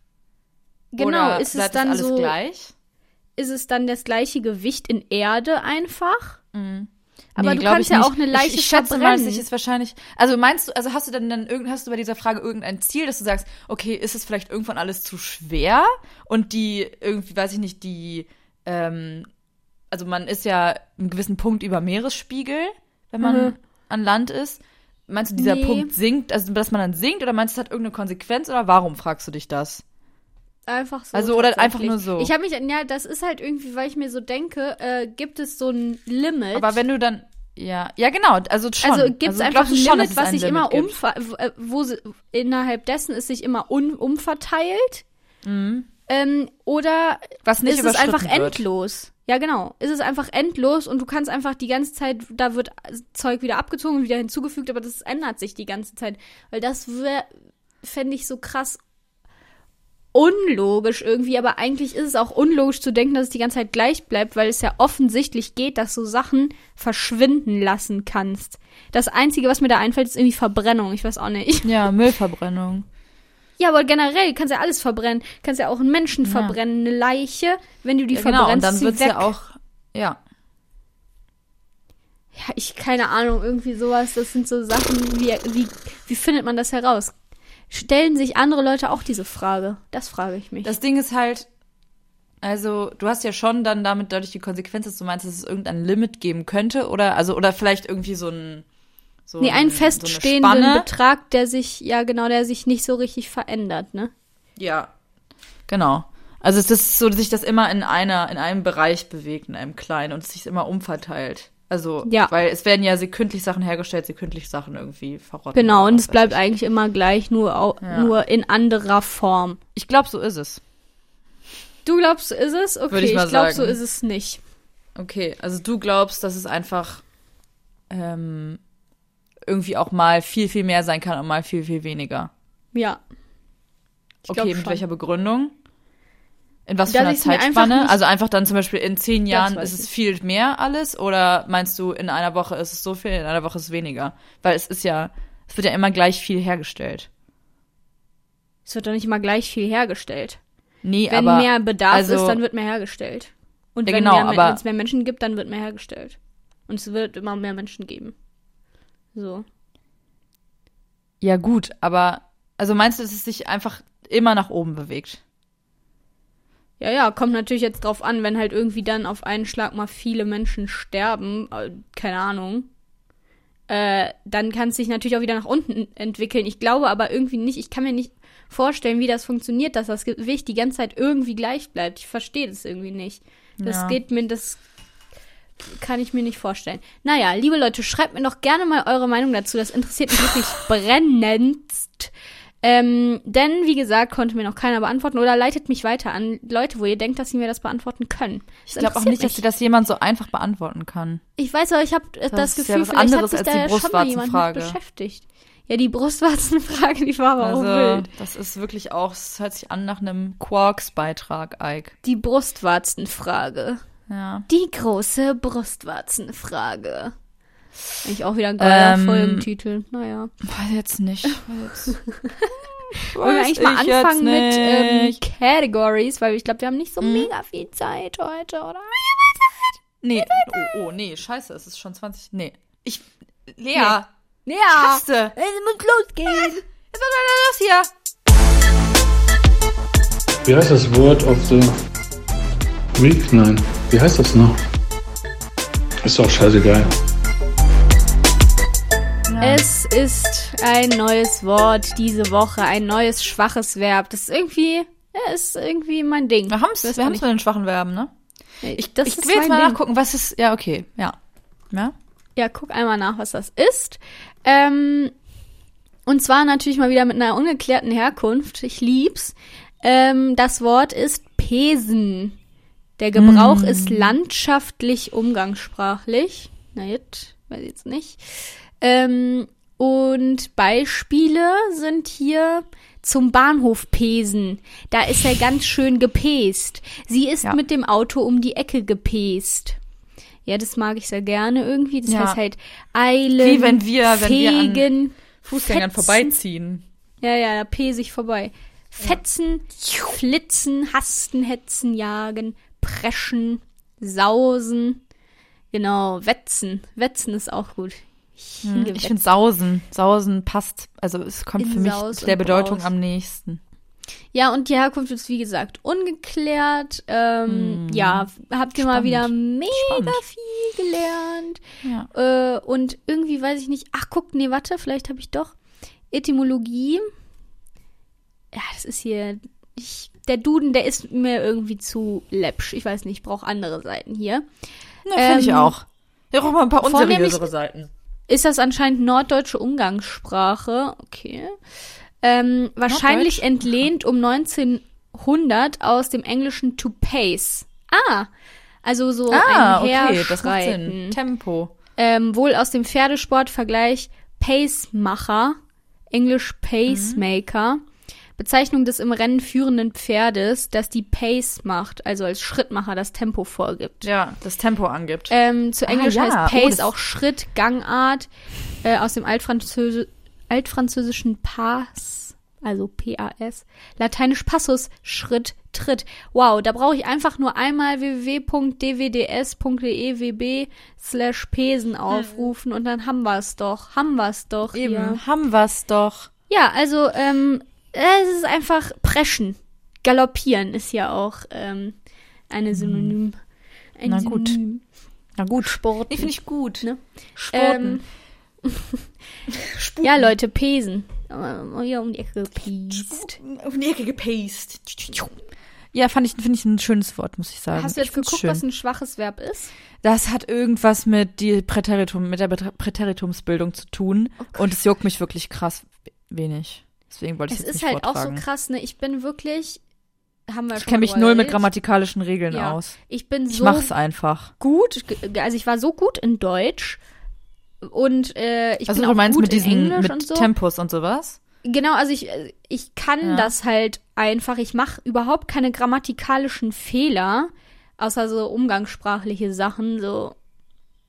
Speaker 1: genau,
Speaker 2: Oder
Speaker 1: ist es dann
Speaker 2: alles
Speaker 1: so,
Speaker 2: gleich?
Speaker 1: ist es dann das gleiche Gewicht in Erde einfach?
Speaker 2: Mhm.
Speaker 1: Aber
Speaker 2: Nee,
Speaker 1: du kannst ja
Speaker 2: nicht.
Speaker 1: auch eine Leiche
Speaker 2: ich, ich schätze mal,
Speaker 1: verbrennen.
Speaker 2: dass ich es wahrscheinlich. Also meinst du, also hast du dann, dann irgend, hast du bei dieser Frage irgendein Ziel, dass du sagst, okay, ist es vielleicht irgendwann alles zu schwer und die irgendwie, weiß ich nicht, die, ähm, also man ist ja einen gewissen Punkt über Meeresspiegel, wenn man
Speaker 1: Mhm.
Speaker 2: an Land ist. Meinst du, dieser
Speaker 1: Nee.
Speaker 2: Punkt sinkt, also dass man dann sinkt oder meinst du, es hat irgendeine Konsequenz oder warum fragst du dich das?
Speaker 1: Einfach so.
Speaker 2: Also, oder
Speaker 1: tatsächlich.
Speaker 2: einfach nur so.
Speaker 1: Ich habe mich, ja, das ist halt irgendwie, weil ich mir so denke, äh, gibt es so ein Limit.
Speaker 2: Aber wenn du dann, ja, ja genau, also schon.
Speaker 1: also gibt es einfach ein
Speaker 2: schon,
Speaker 1: Limit, was
Speaker 2: ein
Speaker 1: sich immer umver äh, wo sie, innerhalb dessen es sich immer un umverteilt. Ähm, oder
Speaker 2: Was nicht
Speaker 1: ist es einfach
Speaker 2: wird.
Speaker 1: endlos? Ja, genau. Ist es einfach endlos und du kannst einfach die ganze Zeit, da wird Zeug wieder abgezogen und wieder hinzugefügt, aber das ändert sich die ganze Zeit. Weil das fände ich so krass unlogisch irgendwie, aber eigentlich ist es auch unlogisch zu denken, dass es die ganze Zeit gleich bleibt, weil es ja offensichtlich geht, dass du Sachen verschwinden lassen kannst. Das Einzige, was mir da einfällt, ist irgendwie Verbrennung. Ich weiß auch nicht.
Speaker 2: Ja, Müllverbrennung.
Speaker 1: Ja, aber generell kannst ja alles verbrennen. Kannst ja auch einen Menschen
Speaker 2: Ja.
Speaker 1: verbrennen, eine Leiche. Wenn du die
Speaker 2: Ja, genau,
Speaker 1: verbrennst,
Speaker 2: und dann
Speaker 1: weg.
Speaker 2: ja auch, ja.
Speaker 1: Ja, ich, keine Ahnung, irgendwie sowas. Das sind so Sachen, wie, wie, wie findet man das heraus? Stellen sich andere Leute auch diese Frage? Das frage ich mich.
Speaker 2: Das Ding ist halt, also du hast ja schon dann damit dadurch die Konsequenz, dass du meinst, dass es irgendein Limit geben könnte oder also oder vielleicht irgendwie so ein so
Speaker 1: nee,
Speaker 2: ein-
Speaker 1: einen
Speaker 2: so
Speaker 1: feststehenden
Speaker 2: eine Spanne.
Speaker 1: Betrag, der sich, ja genau, der sich nicht so richtig verändert, ne?
Speaker 2: Ja. Genau. Also es ist so, dass sich das immer in einer in einem Bereich bewegt, in einem kleinen und es sich immer umverteilt. Also,
Speaker 1: Ja.
Speaker 2: weil es werden ja sekündlich Sachen hergestellt, sekündlich Sachen irgendwie verrotten.
Speaker 1: Genau, und es bleibt
Speaker 2: ich.
Speaker 1: eigentlich immer gleich, nur, au
Speaker 2: Ja.
Speaker 1: nur in anderer Form.
Speaker 2: Ich glaube, so ist es.
Speaker 1: Du glaubst, so ist es? Okay,
Speaker 2: Würde ich
Speaker 1: ich, glaube, so ist es nicht.
Speaker 2: Okay, also du glaubst, dass es einfach ähm, irgendwie auch mal viel, viel mehr sein kann und mal viel, viel weniger.
Speaker 1: Ja. Ich
Speaker 2: okay, mit
Speaker 1: schon.
Speaker 2: welcher Begründung? In was für
Speaker 1: Dass
Speaker 2: einer
Speaker 1: mir einfach
Speaker 2: Zeitspanne?
Speaker 1: nicht-
Speaker 2: Also einfach dann zum Beispiel in zehn Jahren ist es viel mehr alles oder meinst du, in einer Woche ist es so viel, in einer Woche ist es weniger? Weil es ist ja, es wird ja immer gleich viel hergestellt.
Speaker 1: Es wird doch nicht immer gleich viel hergestellt.
Speaker 2: Nee,
Speaker 1: Wenn
Speaker 2: aber
Speaker 1: mehr Bedarf
Speaker 2: also-
Speaker 1: ist, dann wird mehr hergestellt. Und
Speaker 2: Ja,
Speaker 1: wenn
Speaker 2: genau,
Speaker 1: wenn es mehr Menschen gibt, dann wird mehr hergestellt. Und es wird immer mehr Menschen geben. So.
Speaker 2: ja gut, aber also meinst du, dass es sich einfach immer nach oben bewegt?
Speaker 1: Ja, ja, kommt natürlich jetzt drauf an, wenn halt irgendwie dann auf einen Schlag mal viele Menschen sterben, äh, keine Ahnung, äh, dann kann es sich natürlich auch wieder nach unten entwickeln. Ich glaube aber irgendwie nicht, ich kann mir nicht vorstellen, wie das funktioniert, dass das Gewicht die ganze Zeit irgendwie gleich bleibt. Ich verstehe das irgendwie nicht. Das
Speaker 2: Ja.
Speaker 1: geht mir, das kann ich mir nicht vorstellen. Naja, liebe Leute, schreibt mir doch gerne mal eure Meinung dazu. Das interessiert mich wirklich brennendst. Ähm, denn, wie gesagt, konnte mir noch keiner beantworten oder leitet mich weiter an Leute, wo ihr denkt, dass sie mir das beantworten können.
Speaker 2: Ich glaube auch nicht, dass dir das jemand so einfach beantworten kann.
Speaker 1: Ich weiß aber, ich habe das,
Speaker 2: Das ja
Speaker 1: Gefühl,
Speaker 2: was
Speaker 1: vielleicht hat sich
Speaker 2: als
Speaker 1: da ja schon mal jemand mit beschäftigt. Ja, die Brustwarzenfrage, die war aber auch
Speaker 2: Also,
Speaker 1: wild.
Speaker 2: das ist wirklich auch, es hört sich an nach einem Quarks-Beitrag, Ike.
Speaker 1: Die Brustwarzenfrage.
Speaker 2: Ja.
Speaker 1: Die große Brustwarzenfrage. Eigentlich auch wieder ein geiler
Speaker 2: Ähm,
Speaker 1: Folgentitel. Naja.
Speaker 2: Weiß jetzt nicht. Weiß jetzt.
Speaker 1: Wollen wir eigentlich mal anfangen mit ähm. Categories, weil ich glaube, wir haben nicht so
Speaker 2: Mhm.
Speaker 1: mega viel Zeit heute, oder?
Speaker 2: Nee, oh, oh, nee, scheiße, es ist schon 20. Nee. Ich. Lea,
Speaker 1: Ja.
Speaker 2: Scheiße.
Speaker 1: Es muss losgehen.
Speaker 2: Jetzt was ist los hier?
Speaker 4: Wie heißt das Word of the Week? Nein. Wie heißt das noch? Ist doch scheißegal.
Speaker 1: Es ist ein neues Wort diese Woche, ein neues schwaches Verb. Das ist irgendwie, ja, ist irgendwie mein Ding.
Speaker 2: Wir haben's,
Speaker 1: Weiß
Speaker 2: wir haben's mit den schwachen Verben, ne? Ich,
Speaker 1: das
Speaker 2: ich
Speaker 1: ist
Speaker 2: will jetzt mal
Speaker 1: Ding.
Speaker 2: nachgucken, was ist. Ja, okay, ja. Ja?
Speaker 1: Ja, guck einmal nach, was das ist. Ähm, und zwar natürlich mal wieder mit einer ungeklärten Herkunft. Ich lieb's. Ähm, das Wort ist Pesen. Der Gebrauch
Speaker 2: Mm.
Speaker 1: ist landschaftlich umgangssprachlich. Na jetzt, weiß ich jetzt nicht. Ähm, und Beispiele sind hier zum Bahnhof pesen. Da ist er ganz schön gepest. Sie ist
Speaker 2: Ja.
Speaker 1: mit dem Auto um die Ecke gepest. Ja, das mag ich sehr gerne irgendwie. Das
Speaker 2: Ja.
Speaker 1: heißt halt eilen,
Speaker 2: Wie wenn wir- wenn wir an
Speaker 1: fegen,
Speaker 2: Fußgängern
Speaker 1: fetzen.
Speaker 2: vorbeiziehen.
Speaker 1: Ja, ja, da pese ich vorbei. Fetzen, flitzen, hasten, hetzen, jagen, preschen, sausen. Genau, wetzen. Wetzen ist auch gut.
Speaker 2: Hm,
Speaker 1: Hingewetzt.
Speaker 2: Ich finde Sausen. Sausen passt. Also es kommt
Speaker 1: In
Speaker 2: für mich
Speaker 1: Saus
Speaker 2: der Bedeutung
Speaker 1: Braus.
Speaker 2: am nächsten.
Speaker 1: Ja, und die Herkunft ist wie gesagt ungeklärt. Ähm, Ja, habt ihr mal
Speaker 2: Hm. Spannend.
Speaker 1: wieder mega
Speaker 2: Spannend.
Speaker 1: viel gelernt.
Speaker 2: Ja.
Speaker 1: Äh, und irgendwie weiß ich nicht. Ach, guck, nee, warte, vielleicht habe ich doch. Etymologie. Ja, das ist hier. Ich, der Duden, der ist mir irgendwie zu läppsch. Ich weiß nicht, ich brauche andere Seiten hier.
Speaker 2: Na, finde ich
Speaker 1: Ähm,
Speaker 2: auch. Ja, auch mal ein paar unseriösere Seiten.
Speaker 1: Ist das anscheinend norddeutsche Umgangssprache? Okay. Ähm, wahrscheinlich entlehnt um 1900 aus dem englischen to pace. Ah, also so
Speaker 2: Ah,
Speaker 1: ein
Speaker 2: okay, das macht. Sinn. Tempo.
Speaker 1: Ähm, wohl aus dem Pferdesportvergleich Pacemacher Englisch Pacemaker. Bezeichnung des im Rennen führenden Pferdes, das die Pace macht, also als Schrittmacher das Tempo vorgibt.
Speaker 2: Ja, das Tempo angibt.
Speaker 1: Ähm, zu
Speaker 2: Ah,
Speaker 1: Englisch
Speaker 2: ja.
Speaker 1: heißt
Speaker 2: Oh,
Speaker 1: Pace
Speaker 2: das-
Speaker 1: auch Schritt, Gangart, äh, aus dem Altfranzösi altfranzösischen Pass, also P-A-S, lateinisch Passus, Schritt, Tritt. Wow, da brauche ich einfach nur einmal www.dwds.dewb slash Pesen aufrufen und dann haben wir es doch, haben wir es doch
Speaker 2: Eben,
Speaker 1: hier.
Speaker 2: haben wir's doch.
Speaker 1: Ja, also ähm, es ist einfach preschen. Galoppieren ist ja auch ähm, eine Synonym. Ein
Speaker 2: Na gut.
Speaker 1: Synonym.
Speaker 2: Na gut.
Speaker 1: Sport.
Speaker 2: Nee, finde ich gut.
Speaker 1: Ne?
Speaker 2: Sporten.
Speaker 1: Ähm, ja, Leute, Pesen. Oh, ja, um die Ecke gepiest.
Speaker 2: auf die Ecke gepaced. Ja, fand ich, finde ich ein schönes Wort, muss ich sagen.
Speaker 1: Hast du jetzt geguckt,
Speaker 2: schön.
Speaker 1: was ein schwaches Verb ist?
Speaker 2: Das hat irgendwas mit die Präteritum, mit der Prä- Präteritumsbildung zu tun. und es juckt mich wirklich krass wenig. Deswegen wollte ich
Speaker 1: Es
Speaker 2: es
Speaker 1: ist
Speaker 2: nicht
Speaker 1: halt auch
Speaker 2: vortragen.
Speaker 1: so krass, ne? Ich bin wirklich. Haben wir
Speaker 2: ich kenne mich null mit grammatikalischen Regeln
Speaker 1: Ja.
Speaker 2: aus.
Speaker 1: Ich bin
Speaker 2: Ich
Speaker 1: so
Speaker 2: mach's einfach.
Speaker 1: gut, also ich war so gut in Deutsch und äh, ich
Speaker 2: also
Speaker 1: bin
Speaker 2: du
Speaker 1: auch
Speaker 2: meinst
Speaker 1: gut
Speaker 2: mit diesen
Speaker 1: in Englisch
Speaker 2: mit
Speaker 1: und so.
Speaker 2: Tempus und sowas?
Speaker 1: Genau, also ich, äh, ich kann
Speaker 2: Ja.
Speaker 1: das halt einfach. Ich mache überhaupt keine grammatikalischen Fehler, außer so umgangssprachliche Sachen, so.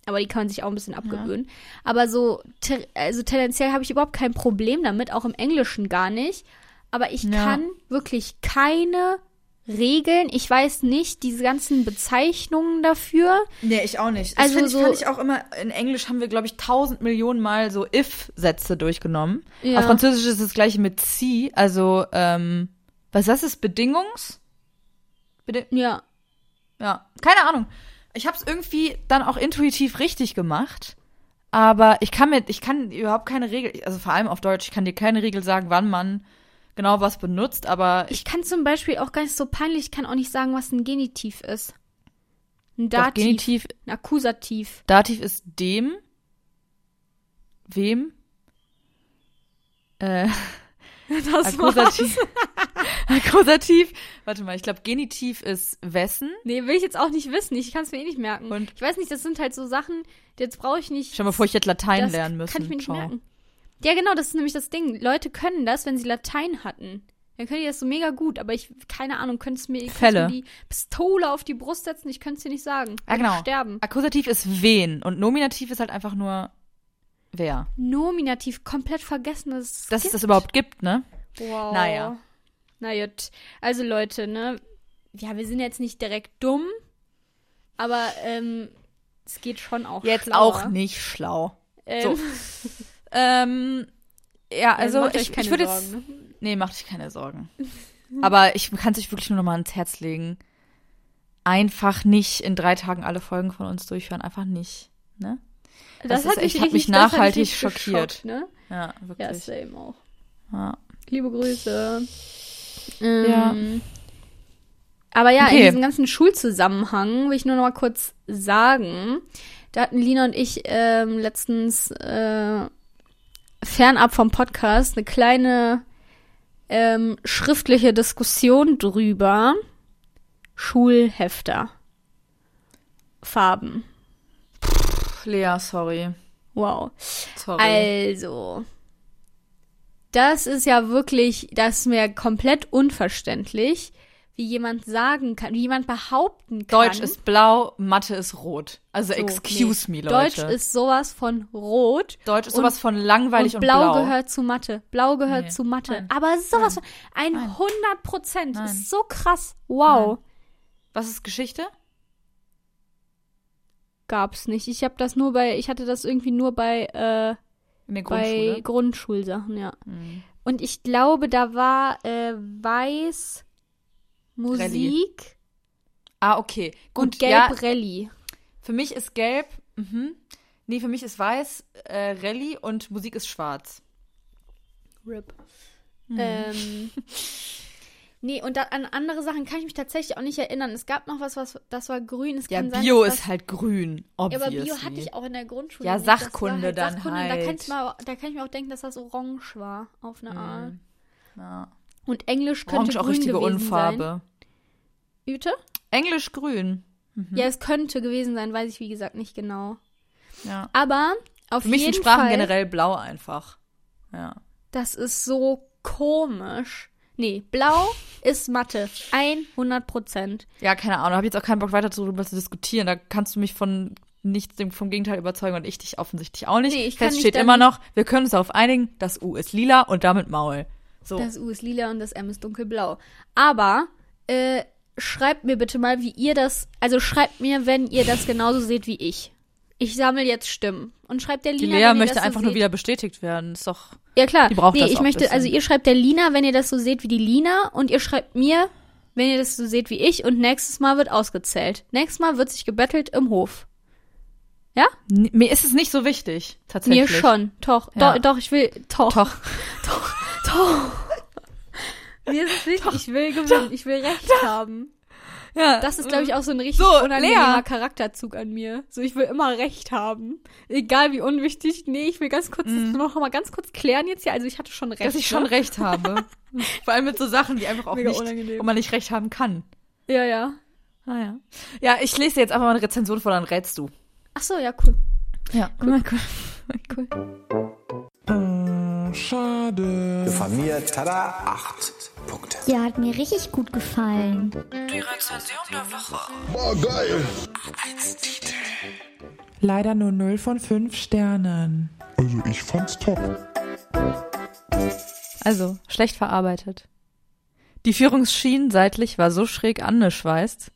Speaker 1: Aber die kann man sich auch ein bisschen abgewöhnen. Aber so, te also tendenziell habe ich überhaupt kein Problem damit, auch im Englischen gar nicht. Aber ich
Speaker 2: Ja.
Speaker 1: kann wirklich keine Regeln. Ich weiß nicht diese ganzen Bezeichnungen dafür.
Speaker 2: Nee, ich auch nicht.
Speaker 1: Also
Speaker 2: Also
Speaker 1: so-
Speaker 2: fand ich auch immer, in Englisch haben wir, glaube ich, tausend Millionen Mal so if-Sätze durchgenommen.
Speaker 1: Ja.
Speaker 2: Auf Französisch ist das gleiche mit si, also, ähm, was das ist, Bedingungs? Bedi
Speaker 1: Ja.
Speaker 2: ja, keine Ahnung. Ich habe es irgendwie dann auch intuitiv richtig gemacht, aber ich kann mir, ich kann überhaupt keine Regel, also vor allem auf Deutsch, ich kann dir keine Regel sagen, wann man genau was benutzt, aber ich
Speaker 1: Ich kann zum Beispiel auch gar nicht so peinlich, ich kann auch nicht sagen, was ein Genitiv ist. Ein
Speaker 2: doch,
Speaker 1: Dativ.
Speaker 2: Genitiv,
Speaker 1: Ein Akkusativ.
Speaker 2: Dativ ist dem, wem, äh,
Speaker 1: Das
Speaker 2: Akkusativ. Akkusativ. Warte mal, ich glaube, Genitiv ist wessen.
Speaker 1: Nee, will ich jetzt auch nicht wissen. Ich kann es mir eh nicht merken.
Speaker 2: Und?
Speaker 1: Ich weiß nicht, das sind halt so Sachen, jetzt brauche ich nicht.
Speaker 2: Stell mal vor, ich hätte Latein lernen müssen.
Speaker 1: Kann ich mir nicht
Speaker 2: Ciao.
Speaker 1: merken. Ja, genau, das ist nämlich das Ding. Leute können das, wenn sie Latein hatten. Dann können die das so mega gut, aber ich, keine Ahnung, könntest mir, könntest
Speaker 2: Fälle.
Speaker 1: mir die Pistole auf die Brust setzen, ich könnte es dir nicht sagen.
Speaker 2: Ah, genau.
Speaker 1: Sterben.
Speaker 2: Akkusativ ist wen und Nominativ ist halt einfach nur wer.
Speaker 1: Nominativ komplett vergessen, dass es
Speaker 2: Dass es
Speaker 1: gibt.
Speaker 2: das überhaupt gibt, ne?
Speaker 1: Wow.
Speaker 2: Naja.
Speaker 1: Na gut. Also Leute, ne? Ja, wir sind jetzt nicht direkt dumm, aber ähm, es geht schon auch
Speaker 2: Jetzt
Speaker 1: schlauer.
Speaker 2: auch nicht schlau.
Speaker 1: Ähm,
Speaker 2: So. Ähm, ja,
Speaker 1: also euch
Speaker 2: ich, ich würde jetzt.
Speaker 1: Ne?
Speaker 2: Nee, macht euch keine Sorgen. Aber ich kann es euch wirklich nur noch mal ans Herz legen. Einfach nicht in drei Tagen alle Folgen von uns durchhören. Einfach nicht. Ne? Das ist echt- hat mich
Speaker 1: richtig- das
Speaker 2: nachhaltig
Speaker 1: richtig
Speaker 2: schockiert.
Speaker 1: geschockt, ne?
Speaker 2: Ja,
Speaker 1: Ja,
Speaker 2: wirklich.
Speaker 1: same auch.
Speaker 2: Ja.
Speaker 1: Liebe Grüße. Ähm,
Speaker 2: Ja.
Speaker 1: Aber ja, in
Speaker 2: Okay.
Speaker 1: diesem ganzen Schulzusammenhang will ich nur noch mal kurz sagen, da hatten Lina und ich ähm, letztens äh, fernab vom Podcast eine kleine ähm, schriftliche Diskussion drüber. Schulhefter. Farben.
Speaker 2: Pff, Lea, sorry.
Speaker 1: Wow.
Speaker 2: Sorry.
Speaker 1: Also, das ist ja wirklich, das ist mir komplett unverständlich, wie jemand sagen kann, wie jemand behaupten kann.
Speaker 2: Deutsch ist blau, Mathe ist rot. Also
Speaker 1: So,
Speaker 2: excuse
Speaker 1: nee.
Speaker 2: me, Leute.
Speaker 1: Deutsch ist sowas von rot.
Speaker 2: Deutsch ist
Speaker 1: und-
Speaker 2: sowas von langweilig
Speaker 1: und
Speaker 2: und,
Speaker 1: blau,
Speaker 2: blau.
Speaker 1: gehört zu Mathe. Blau gehört
Speaker 2: Nee.
Speaker 1: zu Mathe.
Speaker 2: Nein.
Speaker 1: Aber sowas
Speaker 2: Nein.
Speaker 1: von, ein
Speaker 2: Nein.
Speaker 1: 100 Prozent.
Speaker 2: Nein.
Speaker 1: Ist so krass. Wow.
Speaker 2: Was ist Geschichte?
Speaker 1: Gab's nicht. Ich habe das nur bei, ich hatte das irgendwie nur bei, äh,
Speaker 2: In der
Speaker 1: bei
Speaker 2: Grundschule.
Speaker 1: Grundschulsachen, ja.
Speaker 2: Mhm.
Speaker 1: Und ich glaube, da war äh, weiß Musik
Speaker 2: Ah, okay. Gut,
Speaker 1: und gelb
Speaker 2: ja,
Speaker 1: Rallye.
Speaker 2: für mich ist gelb, mhm. Nee, für mich ist weiß, äh, Rallye und Musik ist schwarz.
Speaker 1: RIP.
Speaker 2: Mhm.
Speaker 1: Ähm, nee, und da, an andere Sachen kann ich mich tatsächlich auch nicht erinnern. Es gab noch was, was das war grün. Es
Speaker 2: Ja,
Speaker 1: kann sein,
Speaker 2: Bio
Speaker 1: dass
Speaker 2: ist
Speaker 1: das,
Speaker 2: halt grün,
Speaker 1: Ja,
Speaker 2: obviously.
Speaker 1: aber Bio hatte ich auch in der Grundschule.
Speaker 2: Ja,
Speaker 1: war
Speaker 2: Sachkunde dann
Speaker 1: Sachkunde, Da
Speaker 2: halt.
Speaker 1: kann, ich mal, da kann ich mir auch denken, dass das orange war, auf eine Art.
Speaker 2: Mhm. Ja.
Speaker 1: Und Englisch könnte
Speaker 2: Orange auch
Speaker 1: grün
Speaker 2: richtige
Speaker 1: gewesen
Speaker 2: Unfarbe.
Speaker 1: sein. Bitte?
Speaker 2: Englisch grün.
Speaker 1: Ja, es könnte gewesen sein, weiß ich wie gesagt nicht genau.
Speaker 2: Ja.
Speaker 1: Aber auf
Speaker 2: Für mich
Speaker 1: jeden
Speaker 2: sind Sprachen
Speaker 1: Fall,
Speaker 2: generell blau einfach. Ja.
Speaker 1: Das ist so komisch. Nee, blau ist Mathe. 100 Prozent.
Speaker 2: Ja, keine Ahnung. Habe jetzt auch keinen Bock weiter darüber zu diskutieren. Da kannst du mich von nichts vom Gegenteil überzeugen und ich dich offensichtlich auch nicht.
Speaker 1: Nee, ich kann
Speaker 2: Fest
Speaker 1: mich
Speaker 2: steht immer noch, wir können uns darauf einigen, das U ist lila und damit Maul. So.
Speaker 1: Das U ist lila und das M ist dunkelblau. Aber äh, schreibt mir bitte mal, wie ihr das. Also schreibt mir, wenn ihr das genauso seht wie ich. Ich sammle jetzt Stimmen. Und schreibt der
Speaker 2: die
Speaker 1: Lina.
Speaker 2: Lea
Speaker 1: wenn ihr
Speaker 2: möchte
Speaker 1: das so
Speaker 2: einfach nur wieder bestätigt werden. Ist doch.
Speaker 1: Ja klar.
Speaker 2: die braucht
Speaker 1: nee,
Speaker 2: das
Speaker 1: ich möchte,
Speaker 2: bisschen.
Speaker 1: also ihr schreibt der Lina, wenn ihr das so seht wie die Lina und ihr schreibt mir, wenn ihr das so seht wie ich und nächstes Mal wird ausgezählt. Nächstes Mal wird sich gebettelt im Hof. Ja?
Speaker 2: N- Mir ist es nicht so wichtig, tatsächlich.
Speaker 1: Mir schon. Doch,
Speaker 2: Ja.
Speaker 1: doch, doch, ich will. Doch.
Speaker 2: Doch.
Speaker 1: Doch. Doch. Mir ist es wichtig, ich will gewinnen, ich will Recht haben.
Speaker 2: Ja.
Speaker 1: Das ist, glaube ich, auch so ein richtig
Speaker 2: So,
Speaker 1: unangenehmer
Speaker 2: Lea.
Speaker 1: Charakterzug an mir. So, ich will immer Recht haben. Egal wie unwichtig. Nee, ich will ganz kurz, das noch mal ganz kurz klären jetzt hier. Also ich hatte schon Recht.
Speaker 2: Dass ich schon
Speaker 1: ne?
Speaker 2: recht habe. Vor allem mit so Sachen, die einfach auch
Speaker 1: Mega
Speaker 2: nicht,
Speaker 1: unangenehm.
Speaker 2: wo man nicht recht haben kann.
Speaker 1: Ja, ja.
Speaker 2: Ah ja. Ja, ich lese dir jetzt einfach mal eine Rezension vor, dann rätst du.
Speaker 1: Ach so, ja, cool.
Speaker 2: Ja.
Speaker 1: Cool, cool.
Speaker 5: Oh, schade.
Speaker 3: Von mir, tada, acht.
Speaker 6: Ja, hat mir richtig gut gefallen.
Speaker 5: Leider nur 0 von 5 Sternen.
Speaker 7: Also ich fand's top.
Speaker 2: Also, schlecht verarbeitet. Die Führungsschienen seitlich war so schräg angeschweißt,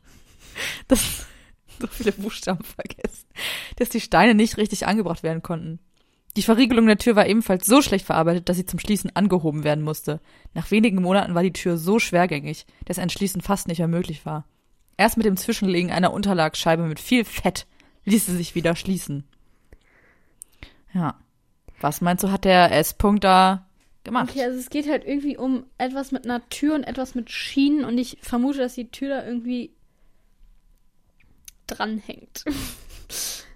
Speaker 2: dass so viele Buchstaben vergessen, dass die Steine nicht richtig angebracht werden konnten. Die Verriegelung der Tür war ebenfalls so schlecht verarbeitet, dass sie zum Schließen angehoben werden musste. Nach wenigen Monaten war die Tür so schwergängig, dass ein Schließen fast nicht mehr möglich war. Erst mit dem Zwischenlegen einer Unterlagsscheibe mit viel Fett ließ sie sich wieder schließen. Ja. Was meinst du, hat der S-Punkt da gemacht?
Speaker 1: Okay, also es geht halt irgendwie um etwas mit einer Tür und etwas mit Schienen und ich vermute, dass die Tür da irgendwie dranhängt.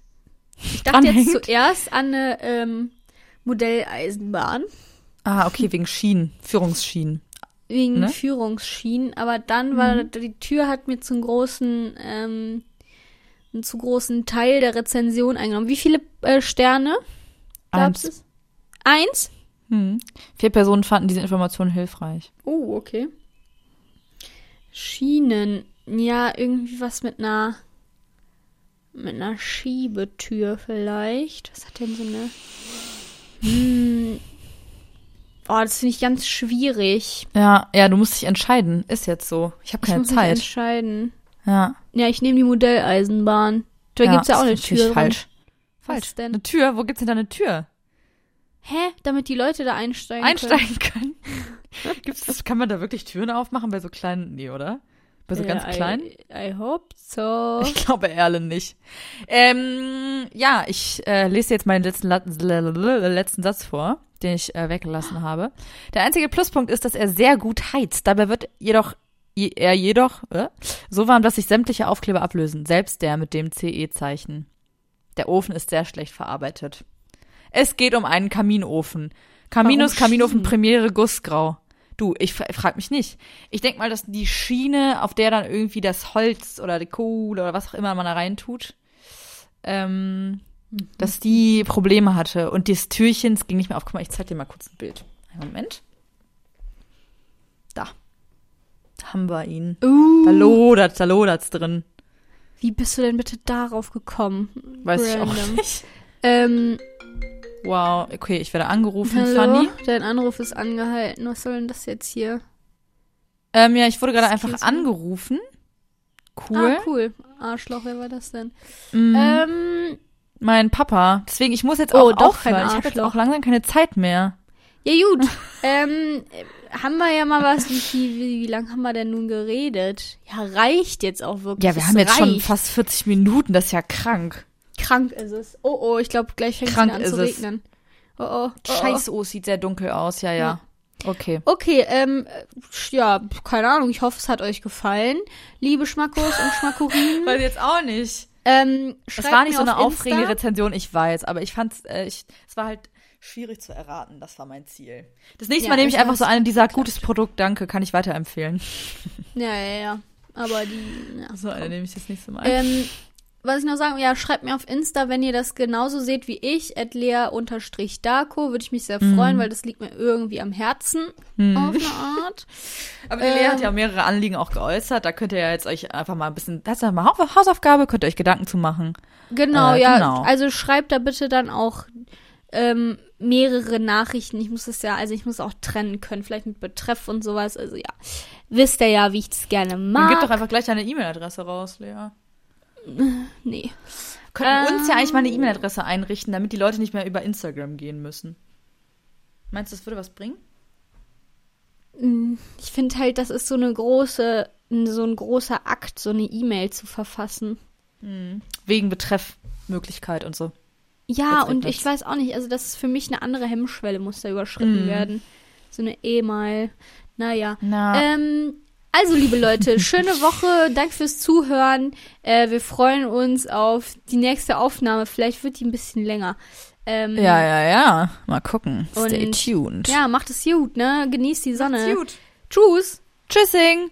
Speaker 1: Ich dachte jetzt
Speaker 2: Dranhängt?
Speaker 1: zuerst an eine ähm, Modelleisenbahn
Speaker 2: Ah, okay, wegen Schienen, Führungsschienen.
Speaker 1: wegen
Speaker 2: Ne?
Speaker 1: Führungsschienen, aber dann war die Tür hat mir zum großen ähm, einen zu großen Teil der Rezension eingenommen. Wie viele äh, Sterne
Speaker 2: Eins.
Speaker 1: es? Eins?
Speaker 2: Hm. Vier Personen fanden diese Information hilfreich.
Speaker 1: Oh, okay. Schienen. Ja, irgendwie was mit einer mit einer Schiebetür vielleicht. Was hat denn so eine? Hm. Oh, das finde ich ganz schwierig.
Speaker 2: Ja, ja, du musst dich entscheiden. Ist jetzt so. Ich habe
Speaker 1: Ich
Speaker 2: keine
Speaker 1: muss mich
Speaker 2: Zeit.
Speaker 1: entscheiden.
Speaker 2: Ja.
Speaker 1: Ja, ich nehme die Modelleisenbahn. Da
Speaker 2: ja,
Speaker 1: gibt's ja auch eine Tür. dran.
Speaker 2: Falsch.
Speaker 1: Was
Speaker 2: Falsch.
Speaker 1: denn?
Speaker 2: Eine Tür? Wo gibt's denn da eine Tür?
Speaker 1: Hä? Damit die Leute da einsteigen können.
Speaker 2: Einsteigen können. Gibt's das? Kann man da wirklich Türen aufmachen bei so kleinen? Nee, oder? Bei so
Speaker 1: Äh,
Speaker 2: ganz kleinen?
Speaker 1: I, I hope so.
Speaker 2: Ich glaube Erlen nicht. Ähm, ja, ich äh, lese jetzt meinen letzten, letzten Satz vor, den ich äh, weggelassen habe. Der einzige Pluspunkt ist, dass er sehr gut heizt. Dabei wird jedoch je, er jedoch äh, so warm, dass sich sämtliche Aufkleber ablösen, selbst der mit dem CE-Zeichen. Der Ofen ist sehr schlecht verarbeitet. Es geht um einen Kaminofen. Caminus
Speaker 1: Warum
Speaker 2: Kaminofen? Premiere Gussgrau. Du, ich fra frag mich nicht. Ich denk mal, dass die Schiene, auf der dann irgendwie das Holz oder die Kohle oder was auch immer man da reintut, ähm, dass die Probleme hatte. Und das Türchen, es ging nicht mehr auf. Guck mal, ich zeig dir mal kurz ein Bild. Einen Moment. Da. Da haben wir ihn.
Speaker 1: Uh,
Speaker 2: Da lodert's, da lodert's drin.
Speaker 1: wie bist du denn bitte darauf gekommen?
Speaker 2: Weiß ich auch
Speaker 1: Random.
Speaker 2: nicht.
Speaker 1: Ähm,
Speaker 2: Wow, okay, ich werde angerufen,
Speaker 1: hallo?
Speaker 2: Fanny.
Speaker 1: Dein Anruf ist angehalten. Was soll denn das jetzt hier?
Speaker 2: Ähm, ja, ich wurde gerade einfach angerufen. Cool.
Speaker 1: Ah, cool. Arschloch, wer war das denn?
Speaker 2: Mm,
Speaker 1: Ähm,
Speaker 2: mein Papa. Deswegen, ich muss jetzt
Speaker 1: Oh,
Speaker 2: auch
Speaker 1: doch kein
Speaker 2: aufhören. Ich habe jetzt auch langsam keine Zeit mehr.
Speaker 1: ja gut. ähm, haben wir ja mal was, wie, wie, wie lange haben wir denn nun geredet? Ja, reicht jetzt auch wirklich.
Speaker 2: Ja, wir
Speaker 1: Es
Speaker 2: haben jetzt schon
Speaker 1: reicht.
Speaker 2: fast 40 Minuten. Das ist ja krank.
Speaker 1: Krank ist es. Oh, oh, ich glaube, gleich fängt es an zu
Speaker 2: ist es.
Speaker 1: regnen. Oh, oh. oh, oh.
Speaker 2: Scheiße, oh, es sieht sehr dunkel aus. Ja, ja. Okay.
Speaker 1: Okay, ähm, ja, keine Ahnung, ich hoffe, es hat euch gefallen, liebe Schmackos und Schmackorinen.
Speaker 2: Weiß jetzt auch nicht.
Speaker 1: ähm,
Speaker 2: Es
Speaker 1: schreibt
Speaker 2: war nicht so eine
Speaker 1: auf
Speaker 2: aufregende
Speaker 1: Insta.
Speaker 2: Rezension, ich weiß, aber ich fand's, äh, ich, es war halt schwierig zu erraten. Das war mein Ziel. Das nächste
Speaker 1: Ja,
Speaker 2: Mal nehme ich einfach so eine, die sagt,
Speaker 1: klappt.
Speaker 2: gutes Produkt, danke, kann ich weiterempfehlen.
Speaker 1: Ja, ja, ja. Aber die, ja.
Speaker 2: So eine nehme ich das nächste Mal.
Speaker 1: Ähm, was ich noch sagen, ja, schreibt mir auf Insta, wenn ihr das genauso seht wie ich, lea-darko, würde ich mich sehr freuen, weil das liegt mir irgendwie am Herzen, auf eine Art.
Speaker 2: Aber die Lea hat ja mehrere Anliegen auch geäußert. Da könnt ihr ja jetzt euch einfach mal ein bisschen, das ist ja mal Hau- Hausaufgabe, könnt ihr euch Gedanken zu machen.
Speaker 1: Genau,
Speaker 2: Äh,
Speaker 1: ja.
Speaker 2: genau.
Speaker 1: Also schreibt da bitte dann auch ähm, mehrere Nachrichten. Ich muss es ja, also ich muss auch trennen können, vielleicht mit Betreff und sowas. Also ja, wisst ihr ja, wie ich es gerne
Speaker 2: Dann
Speaker 1: mag.
Speaker 2: gib doch einfach gleich deine E-Mail-Adresse raus, Lea.
Speaker 1: nee.
Speaker 2: Könnten uns ja
Speaker 1: Ähm.
Speaker 2: eigentlich mal eine E-Mail-Adresse einrichten, damit die Leute nicht mehr über Instagram gehen müssen. Meinst du, das würde was bringen?
Speaker 1: Ich finde halt, das ist so eine große, so ein großer Akt, so eine E-Mail zu verfassen.
Speaker 2: Wegen Betreffmöglichkeit und so.
Speaker 1: Ja, und ich weiß auch nicht, also das ist für mich eine andere Hemmschwelle, muss da überschritten
Speaker 2: Mhm.
Speaker 1: werden. So eine E-Mail. Naja.
Speaker 2: Na.
Speaker 1: Ähm, also, liebe Leute, schöne Woche. Danke fürs Zuhören. Äh, wir freuen uns auf die nächste Aufnahme. Vielleicht wird die ein bisschen länger. Ähm,
Speaker 2: Ja, ja, ja. Mal gucken. Stay tuned.
Speaker 1: Ja, macht es gut, ne? Genießt die Sonne.
Speaker 2: gut.
Speaker 1: Tschüss.
Speaker 2: Tschüssing.